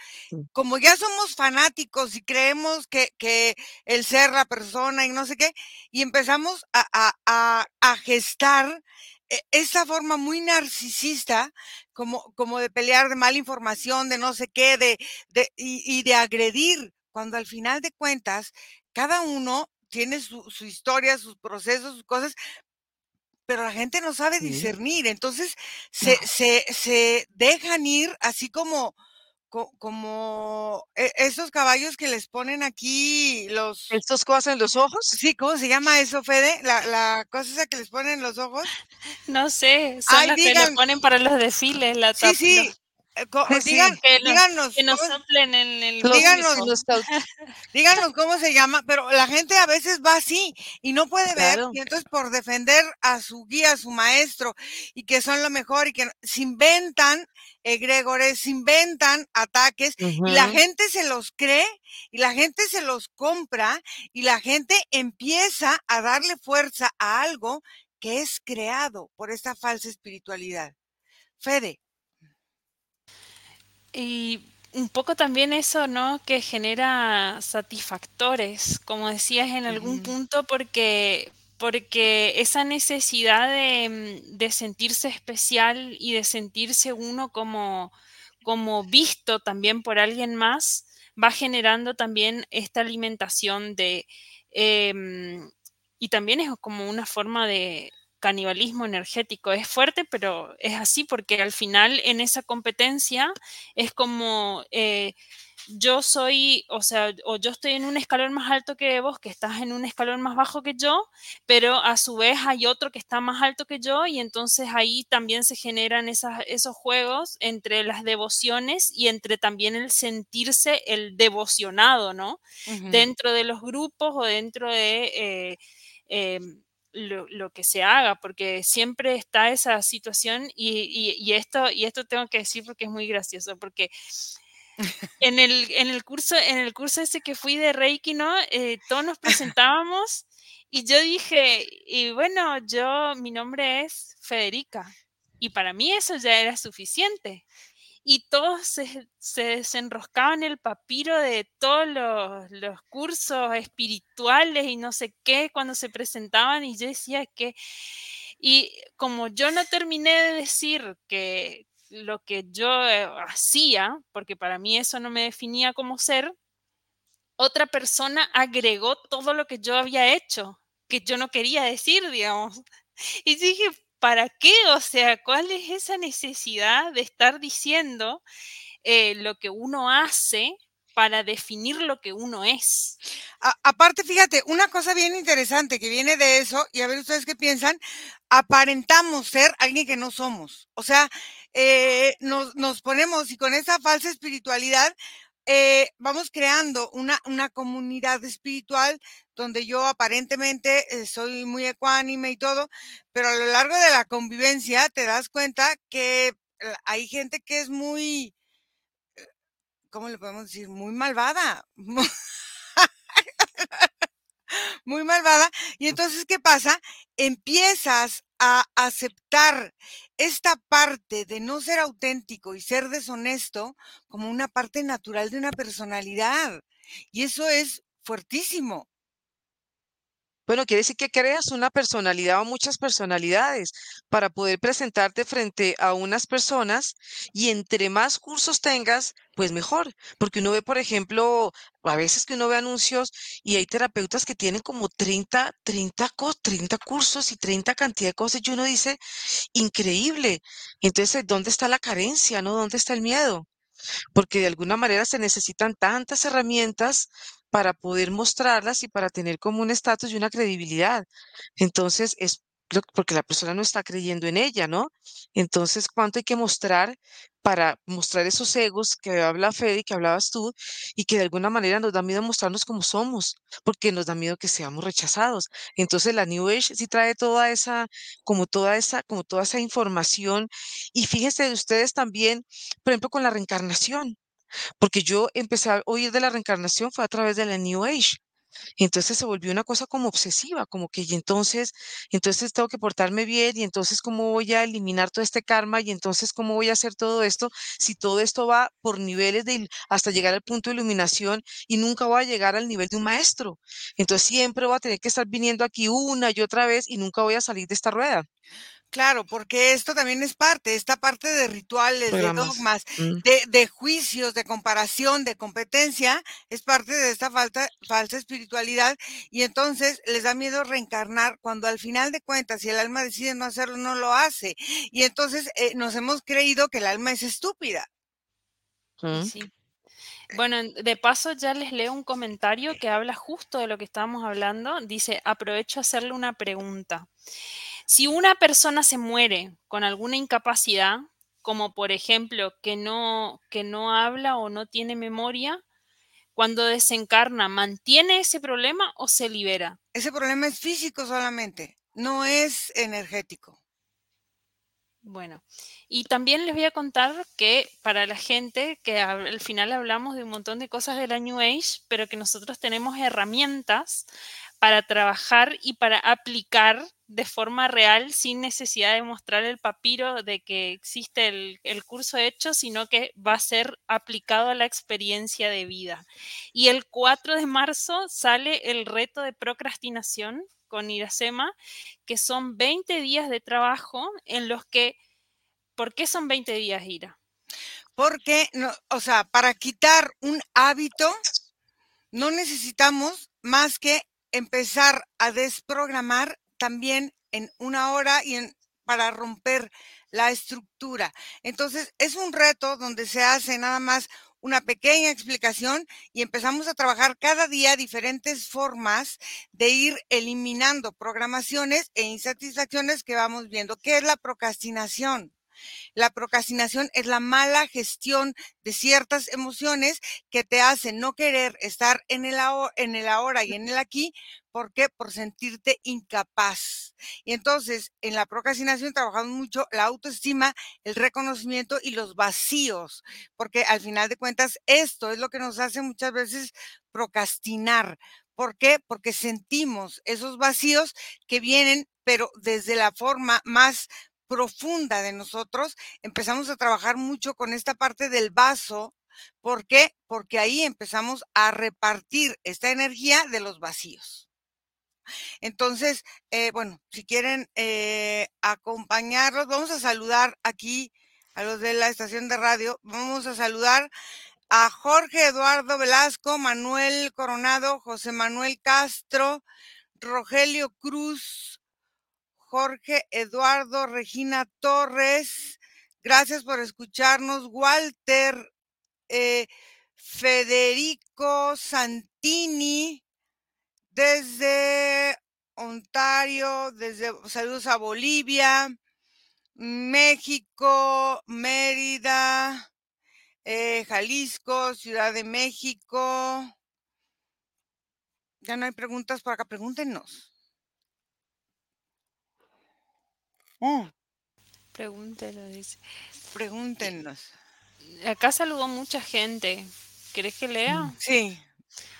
como ya somos fanáticos y creemos que, que el ser la persona y no sé qué, y empezamos a, a, a, a gestar e- esa forma muy narcisista, como, como de pelear de mala información, de no sé qué, de, de, y, y de agredir, cuando al final de cuentas, cada uno tiene su, su historia, sus procesos, sus cosas, pero la gente no sabe discernir. Entonces No. se, se, se dejan ir así como, co- como e- esos caballos que les ponen aquí los... ¿Estos cosas en los ojos? Sí, ¿cómo se llama eso, Fede? La, la cosa esa que les ponen en los ojos. <laughs> No sé, son Ay, las que le digan, ponen para los desfiles, la sí, sí, Sí, sí. digan, que, nos, díganos, que nos ¿cómo, soplen en el Los, díganos, los <laughs> díganos cómo se llama, pero la gente a veces va así y no puede ver, y entonces por defender a su guía, a su maestro, y que son lo mejor, y que no- se inventan egregores, se inventan ataques, y la gente se los cree, y la gente se los compra, y la gente empieza a darle fuerza a algo que es creado por esta falsa espiritualidad. Fede. Y un poco también eso, ¿no? Que genera satisfactores, como decías en algún punto, porque, porque esa necesidad de, mm, de sentirse especial y de sentirse uno como, como visto también por alguien más, va generando también esta alimentación de... em, y también es como una forma de canibalismo energético. Es fuerte, pero es así porque al final en esa competencia es como eh, yo soy, o sea, o yo estoy en un escalón más alto que vos, que estás en un escalón más bajo que yo, pero a su vez hay otro que está más alto que yo y entonces ahí también se generan esas, esos juegos entre las devociones y entre también el sentirse el devocionado, ¿no? Dentro de los grupos o dentro de... eh, em, lo, lo que se haga, porque siempre está esa situación y, y- y esto, y esto tengo que decir porque es muy gracioso, porque <laughs> en el, en el curso, en el curso ese que fui de Reiki, ¿no? Eh, todos nos presentábamos y yo dije, y bueno, yo, mi nombre es Federica. Y para mí eso ya era suficiente. Y todos se, se desenroscaban el papiro de todos los, los cursos espirituales y no sé qué cuando se presentaban y yo decía que, y como yo no terminé de decir que lo que yo eh, hacía, porque para mí eso no me definía como ser, otra persona agregó todo lo que yo había hecho, que yo no quería decir, digamos. <laughs> Y dije, ¿para qué? O sea, ¿cuál es esa necesidad de estar diciendo eh, lo que uno hace para definir lo que uno es. aparte, fíjate, una cosa bien interesante que viene de eso, y a ver ustedes qué piensan, aparentamos ser alguien que no somos. O sea, eh, nos, ponemos y con esa falsa espiritualidad eh, vamos creando una, una, comunidad espiritual donde yo aparentemente eh, soy muy ecuánime y todo, pero a lo largo de la convivencia te das cuenta que hay gente que es muy, ¿cómo le podemos decir? Muy malvada. <laughs> muy malvada. Y entonces, ¿qué pasa? Empiezas a aceptar esta parte de no ser auténtico y ser deshonesto como una parte natural de una personalidad. Y eso es fuertísimo. Bueno, quiere decir que creas una personalidad o muchas personalidades para poder presentarte frente a unas personas y entre más cursos tengas, pues mejor. Porque uno ve, por ejemplo, a veces que uno ve anuncios y hay terapeutas que tienen como 30, 30, 30 cursos y 30 cantidad de cosas y uno dice, increíble. Entonces, ¿dónde está la carencia? ¿No? ¿Dónde está el miedo? Porque de alguna manera se necesitan tantas herramientas para poder mostrarlas y para tener como un estatus y una credibilidad. Entonces, es porque la persona no está creyendo en ella, ¿no? Entonces, ¿cuánto hay que mostrar para mostrar esos egos que habla Fede, que hablabas tú, y que de alguna manera nos da miedo mostrarnos como somos, porque nos da miedo que seamos rechazados. Entonces, la New Age sí trae toda esa, como toda esa, como toda esa información. Y fíjense de ustedes también, por ejemplo, con la reencarnación. Porque yo empecé a oír de la reencarnación fue a través de la New Age. Entonces se volvió una cosa como obsesiva, como que y entonces, entonces tengo que portarme bien y entonces cómo voy a eliminar todo este karma y entonces cómo voy a hacer todo esto si todo esto va por niveles de hasta llegar al punto de iluminación y nunca voy a llegar al nivel de un maestro. Entonces siempre voy a tener que estar viniendo aquí una y otra vez y nunca voy a salir de esta rueda. Claro, porque esto también es parte, esta parte de rituales, de dogmas, mm. de, de, juicios, de comparación, de competencia, es parte de esta falta, falsa espiritualidad y entonces les da miedo reencarnar cuando al final de cuentas, si el alma decide no hacerlo, no lo hace. Y entonces eh, nos hemos creído que el alma es estúpida. Sí. Bueno, de paso ya les leo un comentario que habla justo de lo que estábamos hablando. Dice, aprovecho a hacerle una pregunta. Si una persona se muere con alguna incapacidad, como por ejemplo que no, que no habla o no tiene memoria, cuando desencarna, ¿mantiene ese problema o se libera? Ese problema es físico solamente, no es energético. Bueno, y también les voy a contar que para la gente que al final hablamos de un montón de cosas de la New Age, pero que nosotros tenemos herramientas para trabajar y para aplicar de forma real sin necesidad de mostrar el papiro de que existe el, curso hecho, sino que va a ser aplicado a la experiencia de vida. Y el 4 de marzo sale el reto de procrastinación con Iracema, que son 20 días de trabajo en los que... ¿Por qué son 20 días, Ira? Porque, no, o sea, para quitar un hábito, no necesitamos más que empezar a desprogramar también en una hora y en, para romper la estructura. Entonces, es un reto donde se hace nada más una pequeña explicación y empezamos a trabajar cada día diferentes formas de ir eliminando programaciones e insatisfacciones que vamos viendo. ¿Qué es la procrastinación? La procrastinación es la mala gestión de ciertas emociones que te hacen no querer estar en el, ahora y en el aquí. ¿Por qué? Por sentirte incapaz. Y entonces, en la procrastinación trabajamos mucho la autoestima, el reconocimiento y los vacíos, porque al final de cuentas esto es lo que nos hace muchas veces procrastinar. ¿Por qué? Porque sentimos esos vacíos que vienen, pero desde la forma más profunda de nosotros, empezamos a trabajar mucho con esta parte del vaso. ¿Por qué? Porque ahí empezamos a repartir esta energía de los vacíos. Entonces, eh, bueno, si quieren eh, acompañarlos, vamos a saludar aquí a los de la estación de radio. Vamos a saludar a Jorge Eduardo Velasco, Manuel Coronado, José Manuel Castro, Rogelio Cruz, Jorge Eduardo, Regina Torres. Gracias por escucharnos. Walter, eh, Federico Santini desde Ontario, desde saludos a Bolivia, México, Mérida, eh, Jalisco, Ciudad de México. Ya no hay preguntas por acá, pregúntenos. Mm. Pregúntenos, dice. Pregúntenos. Acá saludó mucha gente. ¿Querés que lea? Sí.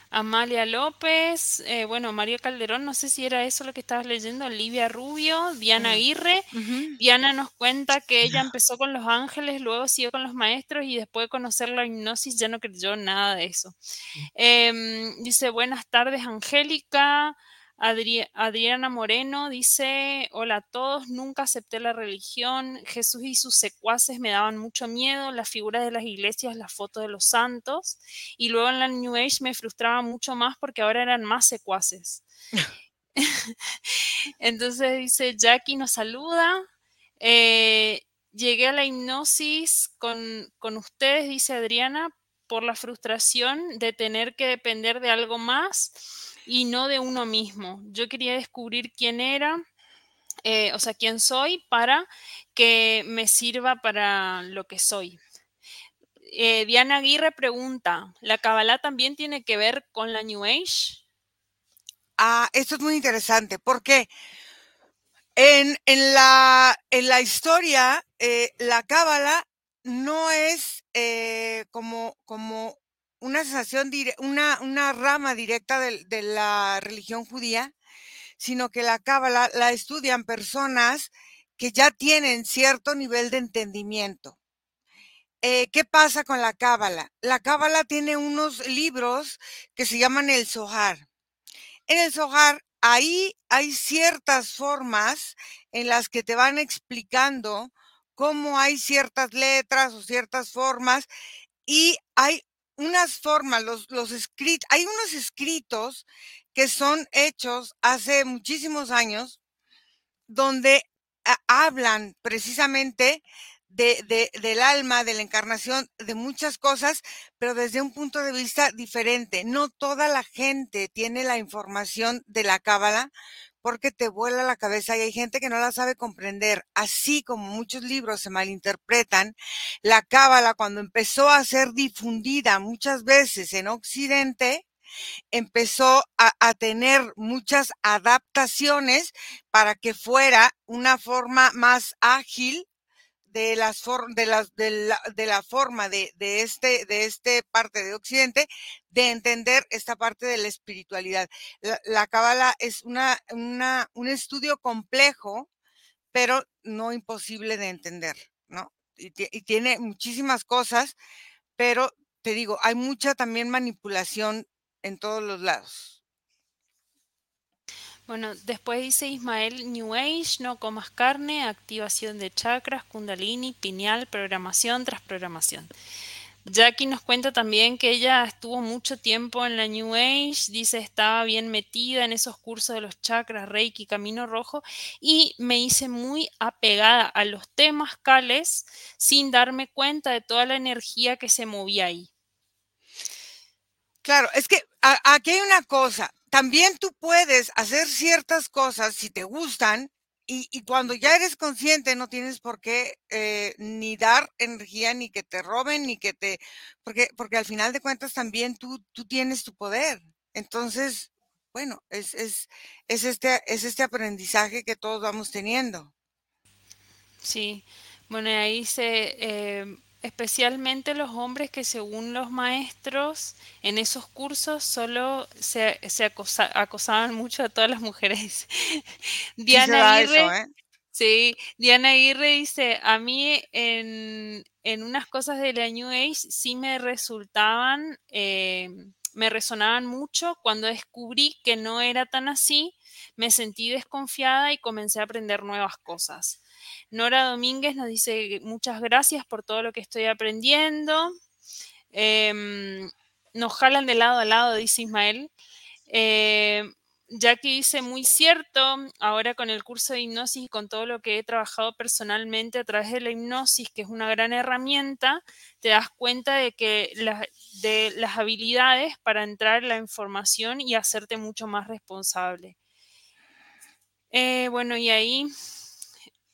Amalia López, eh, bueno, María Calderón, no sé si era eso lo que estabas leyendo, Olivia Rubio, Diana Aguirre. Diana nos cuenta que ella empezó con los ángeles, luego siguió con los maestros y después de conocer la hipnosis ya no creyó nada de eso. Em, dice, buenas tardes, Angélica. Adriana Moreno dice, hola a todos, nunca acepté la religión, Jesús y sus secuaces me daban mucho miedo, las figuras de las iglesias, las fotos de los santos, y luego en la New Age me frustraba mucho más porque ahora eran más secuaces. <laughs> Entonces dice, Jackie nos saluda, eh, llegué a la hipnosis con, con ustedes, dice Adriana, por la frustración de tener que depender de algo más y no de uno mismo. Yo quería descubrir quién era, eh, o sea, quién soy para que me sirva para lo que soy. Eh, Diana Aguirre pregunta, ¿la Kabbalah también tiene que ver con la New Age? Ah, esto es muy interesante porque en, en, la, en la historia eh, la Cábala no es como, como una sensación, una, una rama directa de, la religión judía, sino que la cábala la estudian personas que ya tienen cierto nivel de entendimiento. Eh, ¿Qué pasa con la cábala? La cábala tiene unos libros que se llaman el Zohar. En el Zohar, ahí hay ciertas formas en las que te van explicando cómo hay ciertas letras o ciertas formas y hay unas formas, los, los escritos, hay unos escritos que son hechos hace muchísimos años donde hablan precisamente de, del alma, de la encarnación, de muchas cosas, pero desde un punto de vista diferente. No toda la gente tiene la información de la cábala porque te vuela la cabeza y hay gente que no la sabe comprender. Así como muchos libros se malinterpretan, la cábala cuando empezó a ser difundida muchas veces en Occidente, empezó a, tener muchas adaptaciones para que fuera una forma más ágil de de la, de la forma de, de, este de este parte de Occidente de entender esta parte de la espiritualidad. La cábala es una, una, un estudio complejo, pero no imposible de entender, ¿no? Y tiene muchísimas cosas, pero te digo, hay mucha también manipulación en todos los lados. Bueno, después dice Ismael New Age, no comas carne, activación de chakras, kundalini, pineal, programación tras programación. Jackie nos cuenta también que ella estuvo mucho tiempo en la New Age, dice estaba bien metida en esos cursos de los chakras, Reiki, Camino Rojo, y me hice muy apegada a los temas cales sin darme cuenta de toda la energía que se movía ahí. Claro, es que aquí hay una cosa, también tú puedes hacer ciertas cosas si te gustan y, cuando ya eres consciente no tienes por qué eh, ni dar energía, ni que te roben, ni que te... Porque, porque al final de cuentas también tú, tú tienes tu poder. Entonces, bueno, es, es, es, este, es este aprendizaje que todos vamos teniendo. Sí, bueno, ahí se... Eh, especialmente los hombres que según los maestros en esos cursos solo se, acosaban mucho a todas las mujeres. <laughs> Diana Aguirre, ¿eh? sí, Diana Aguirre dice, a mí en, unas cosas de la New Age sí me resultaban, eh, me resonaban mucho cuando descubrí que no era tan así, me sentí desconfiada y comencé a aprender nuevas cosas. Nora Domínguez nos dice muchas gracias por todo lo que estoy aprendiendo. Em, nos jalan de lado a lado, dice Ismael. Eh, que dice muy cierto, ahora con el curso de hipnosis y con todo lo que he trabajado personalmente a través de la hipnosis, que es una gran herramienta, te das cuenta de que de las habilidades para entrar en la información y hacerte mucho más responsable. Eh, bueno, y ahí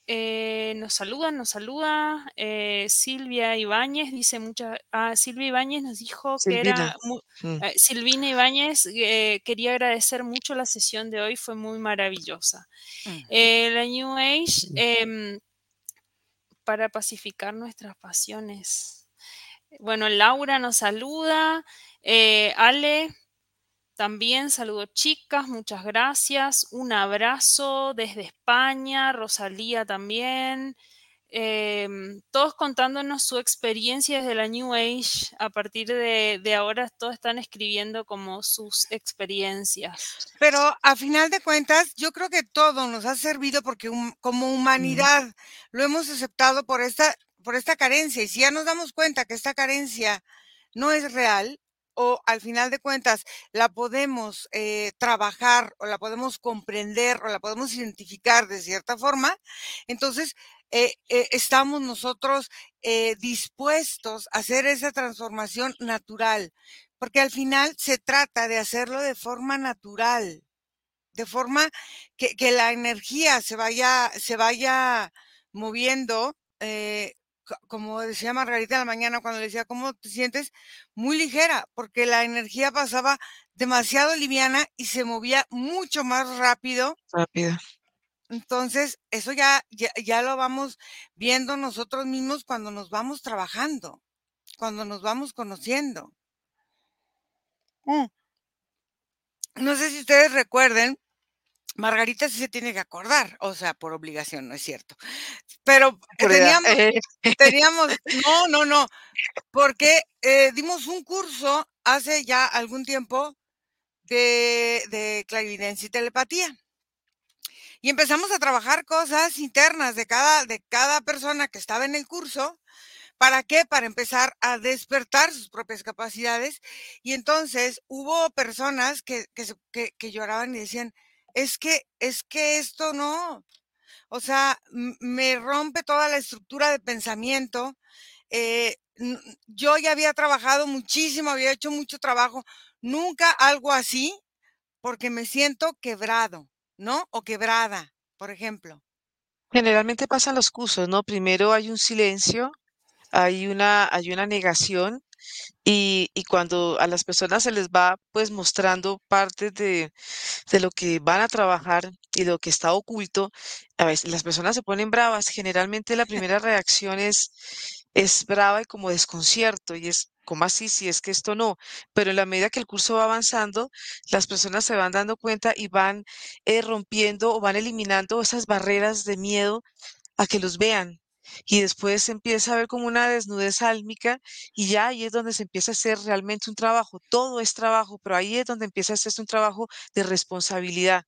eh, nos saluda, nos saluda. Eh, Silvia Ibáñez dice muchas. Ah, Silvia Ibáñez nos dijo que era. Mm. Eh, Silvina Ibáñez quería agradecer mucho la sesión de hoy, fue muy maravillosa. la New Age em, para pacificar nuestras pasiones. Bueno, Laura nos saluda. Ale, también saludo chicas, muchas gracias. Un abrazo desde España, Rosalía también. Em, todos contándonos su experiencia desde la New Age. A partir de, ahora todos están escribiendo como sus experiencias. Pero a final de cuentas, yo creo que todo nos ha servido porque como humanidad lo hemos aceptado por esta, por esta carencia. Y si ya nos damos cuenta que esta carencia no es real, o al final de cuentas la podemos eh, trabajar o la podemos comprender o la podemos identificar de cierta forma, entonces eh, eh, estamos nosotros dispuestos a hacer esa transformación natural, porque al final se trata de hacerlo de forma natural, de forma que, que la energía se vaya, se vaya moviendo como decía Margarita en la mañana cuando le decía, ¿cómo te sientes? Muy ligera, porque la energía pasaba demasiado liviana y se movía mucho más rápido. Rápido. Entonces, eso ya, ya, lo vamos viendo nosotros mismos cuando nos vamos trabajando, cuando nos vamos conociendo. Mm. No sé si ustedes recuerden Margarita sí se tiene que acordar, o sea, por obligación, no es cierto. Pero teníamos, teníamos, no, no, no, <laughs> porque eh, dimos un curso hace ya algún tiempo de, de clarividencia y telepatía. Y empezamos a trabajar cosas internas de cada, de cada persona que estaba en el curso. ¿Para qué? Para empezar a despertar sus propias capacidades. Y entonces hubo personas que, que, que lloraban y decían, es que, es que esto no, o sea, me rompe toda la estructura de pensamiento. Eh, yo ya había trabajado muchísimo, había hecho mucho trabajo, nunca algo así, porque me siento quebrado, ¿no? O quebrada, por ejemplo. Generalmente pasan los cursos, ¿no? Primero hay un silencio, hay una, hay una negación y, cuando a las personas se les va pues mostrando parte de, de, lo que van a trabajar y lo que está oculto, a veces las personas se ponen bravas. Generalmente la primera reacción es, es brava y como desconcierto y es como así si es que esto no? Pero en la medida que el curso va avanzando, las personas se van dando cuenta y van eh, rompiendo o van eliminando esas barreras de miedo a que los vean, y después empieza a ver como una desnudez álmica y ya ahí es donde se empieza a hacer realmente un trabajo. Todo es trabajo, pero ahí es donde empieza a hacerse un trabajo de responsabilidad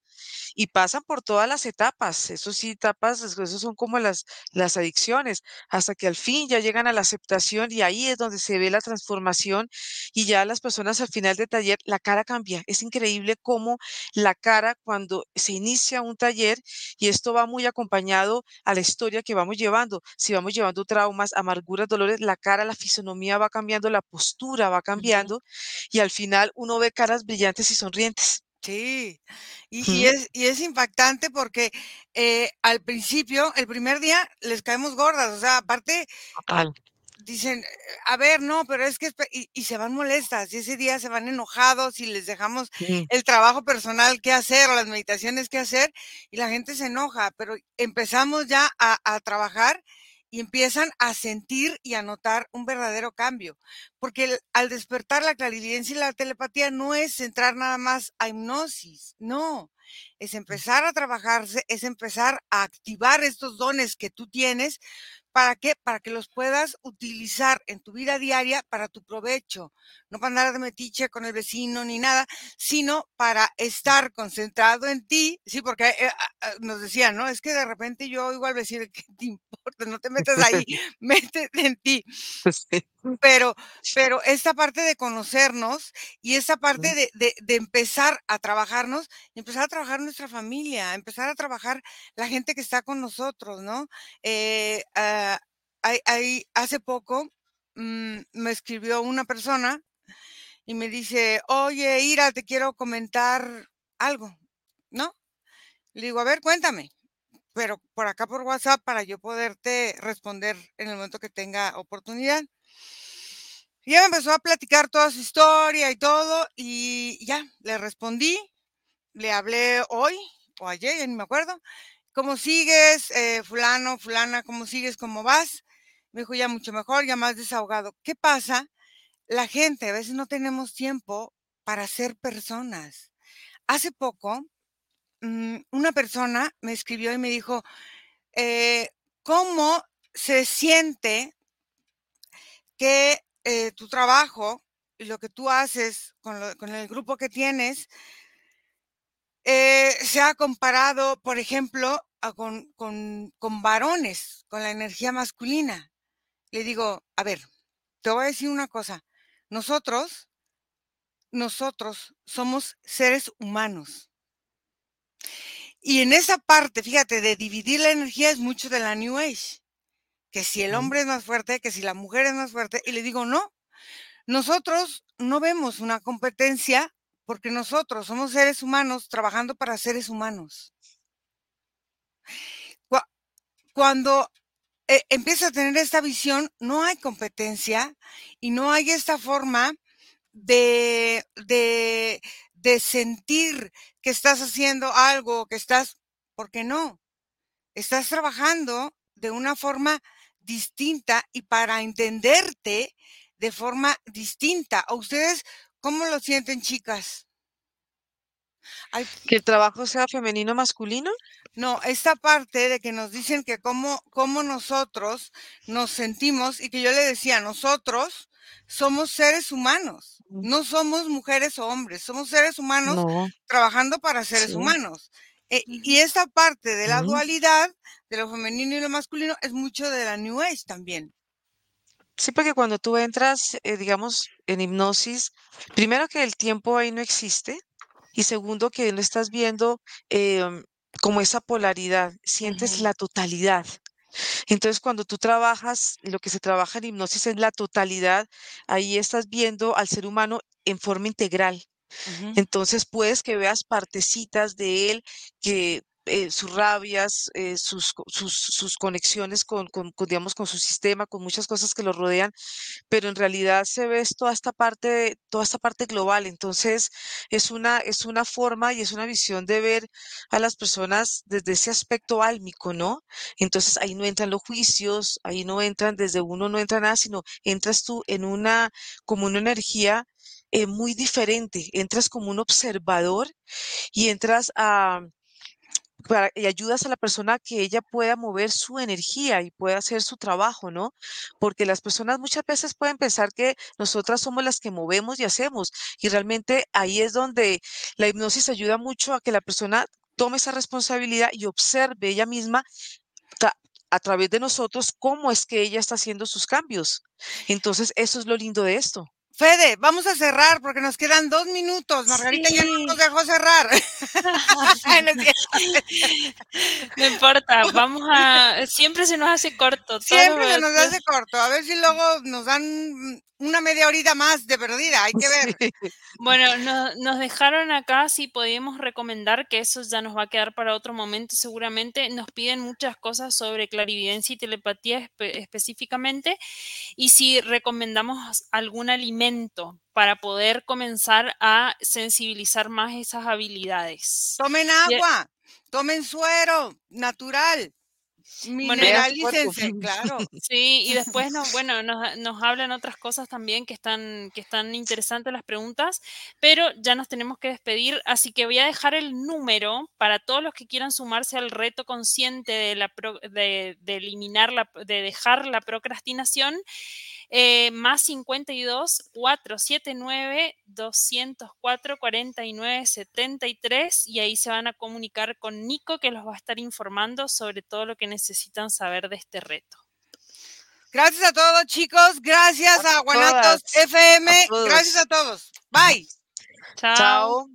y pasan por todas las etapas. Eso sí, etapas, eso son como las, las adicciones, hasta que al fin ya llegan a la aceptación y ahí es donde se ve la transformación y ya las personas al final del taller, la cara cambia. Es increíble cómo la cara cuando se inicia un taller y esto va muy acompañado a la historia que vamos llevando. Si vamos llevando traumas, amarguras, dolores, la cara, la fisonomía va cambiando, la postura va cambiando y al final uno ve caras brillantes y sonrientes. Sí, y, es, y es impactante porque eh, al principio, el primer día, les caemos gordas, o sea, aparte, dicen, a ver, no, pero es que, y, se van molestas, y ese día se van enojados y les dejamos el trabajo personal que hacer las meditaciones que hacer, y la gente se enoja, pero empezamos ya a, a trabajar y empiezan a sentir y a notar un verdadero cambio. Porque al despertar la clarividencia y la telepatía no es entrar nada más a hipnosis, no, es empezar a trabajarse, es empezar a activar estos dones que tú tienes. ¿Para qué? Para que los puedas utilizar en tu vida diaria para tu provecho. No para andar de metiche con el vecino ni nada, sino para estar concentrado en ti. Sí, porque eh, ah, ah, nos decían, ¿no? Es que de repente yo oigo al vecino, <laughs> ¿qué te importa? no te metas ahí, <laughs> <laughs> métete en ti. Pero, pero esta parte de conocernos y esta parte de, de, de, empezar a trabajarnos, empezar a trabajar nuestra familia, empezar a trabajar la gente que está con nosotros, ¿no? Eh, uh, hay, hay, hace poco mmm, me escribió una persona y me dice, oye, Ira, te quiero comentar algo, ¿no? Le digo, a ver, cuéntame, pero por acá por WhatsApp para yo poderte responder en el momento que tenga oportunidad. Y ella me empezó a platicar toda su historia y todo, y ya, le respondí, le hablé hoy o ayer, ya ni me acuerdo. ¿Cómo sigues, eh, fulano, fulana? ¿Cómo sigues? ¿Cómo vas? Me dijo, ya mucho mejor, ya más desahogado. ¿Qué pasa? La gente, a veces no tenemos tiempo para ser personas. Hace poco, una persona me escribió y me dijo, eh, ¿cómo se siente que eh, tu trabajo y lo que tú haces con el grupo que tienes eh, se ha comparado, por ejemplo, a con, con, con varones, con la energía masculina? Le digo, a ver, te voy a decir una cosa. Nosotros, nosotros somos seres humanos. Y en esa parte, fíjate, de dividir la energía es mucho de la New Age. Que si el hombre es más fuerte, que si la mujer es más fuerte. Y le digo, no, nosotros no vemos una competencia porque nosotros somos seres humanos trabajando para seres humanos. Cuando eh, empieza a tener esta visión, no hay competencia y no hay esta forma de, de, de sentir que estás haciendo algo, que estás, ¿por qué no? Estás trabajando de una forma distinta y para entenderte de forma distinta. ¿A ustedes cómo lo sienten, chicas? Ay, ¿Que el trabajo sea femenino o masculino? No, esta parte de que nos dicen que cómo, cómo nosotros nos sentimos y que yo le decía, nosotros somos seres humanos, no somos mujeres o hombres, somos seres humanos no. trabajando para seres sí. humanos. Eh, y esta parte de la uh -huh. dualidad, de lo femenino y lo masculino, es mucho de la New Age también. Sí, porque cuando tú entras, eh, digamos, en hipnosis, primero que el tiempo ahí no existe y segundo que no estás viendo eh, como esa polaridad, sientes uh -huh. la totalidad. Entonces, cuando tú trabajas, lo que se trabaja en hipnosis es la totalidad, ahí estás viendo al ser humano en forma integral. Uh -huh. Entonces, puedes que veas partecitas de él que eh, sus rabias, eh, sus, sus, conexiones con, con, con, digamos, con su sistema, con muchas cosas que lo rodean, pero en realidad se ve toda esta parte, toda esta parte global. Entonces, es una, es una forma y es una visión de ver a las personas desde ese aspecto álmico, ¿no? Entonces, ahí no entran los juicios, ahí no entran, desde uno no entra nada, sino entras tú en una, como una energía eh, muy diferente, entras como un observador y entras a para, y ayudas a la persona que ella pueda mover su energía y pueda hacer su trabajo, ¿no? Porque las personas muchas veces pueden pensar que nosotras somos las que movemos y hacemos, y realmente ahí es donde la hipnosis ayuda mucho a que la persona tome esa responsabilidad y observe ella misma a través de nosotros cómo es que ella está haciendo sus cambios. Entonces, eso es lo lindo de esto. Fede, vamos a cerrar porque nos quedan dos minutos. Margarita sí. ya no nos dejó cerrar. <laughs> <laughs> no importa, vamos a. Siempre se nos hace corto. Siempre se nos hace corto. A ver si luego nos dan una media horita más de perdida. Hay que ver. Sí. Bueno, no, nos dejaron acá si podíamos recomendar, que eso ya nos va a quedar para otro momento seguramente. Nos piden muchas cosas sobre clarividencia y telepatía espe específicamente. Y si recomendamos algún alimento para poder comenzar a sensibilizar más esas habilidades. Tomen agua, tomen suero natural. Mineralícense, bueno, claro. <laughs> Sí, y después nos, <laughs> bueno, nos, nos, hablan otras cosas también que están, que están interesantes las preguntas, pero ya nos tenemos que despedir, así que voy a dejar el número para todos los que quieran sumarse al reto consciente de, la pro, de, de eliminar, la, de dejar la procrastinación. Eh, más 52 479 204 49 73 y ahí se van a comunicar con Nico que los va a estar informando sobre todo lo que necesitan saber de este reto. Gracias a todos, chicos. Gracias a, Guanatos FM. Gracias a todos. Bye. Chao.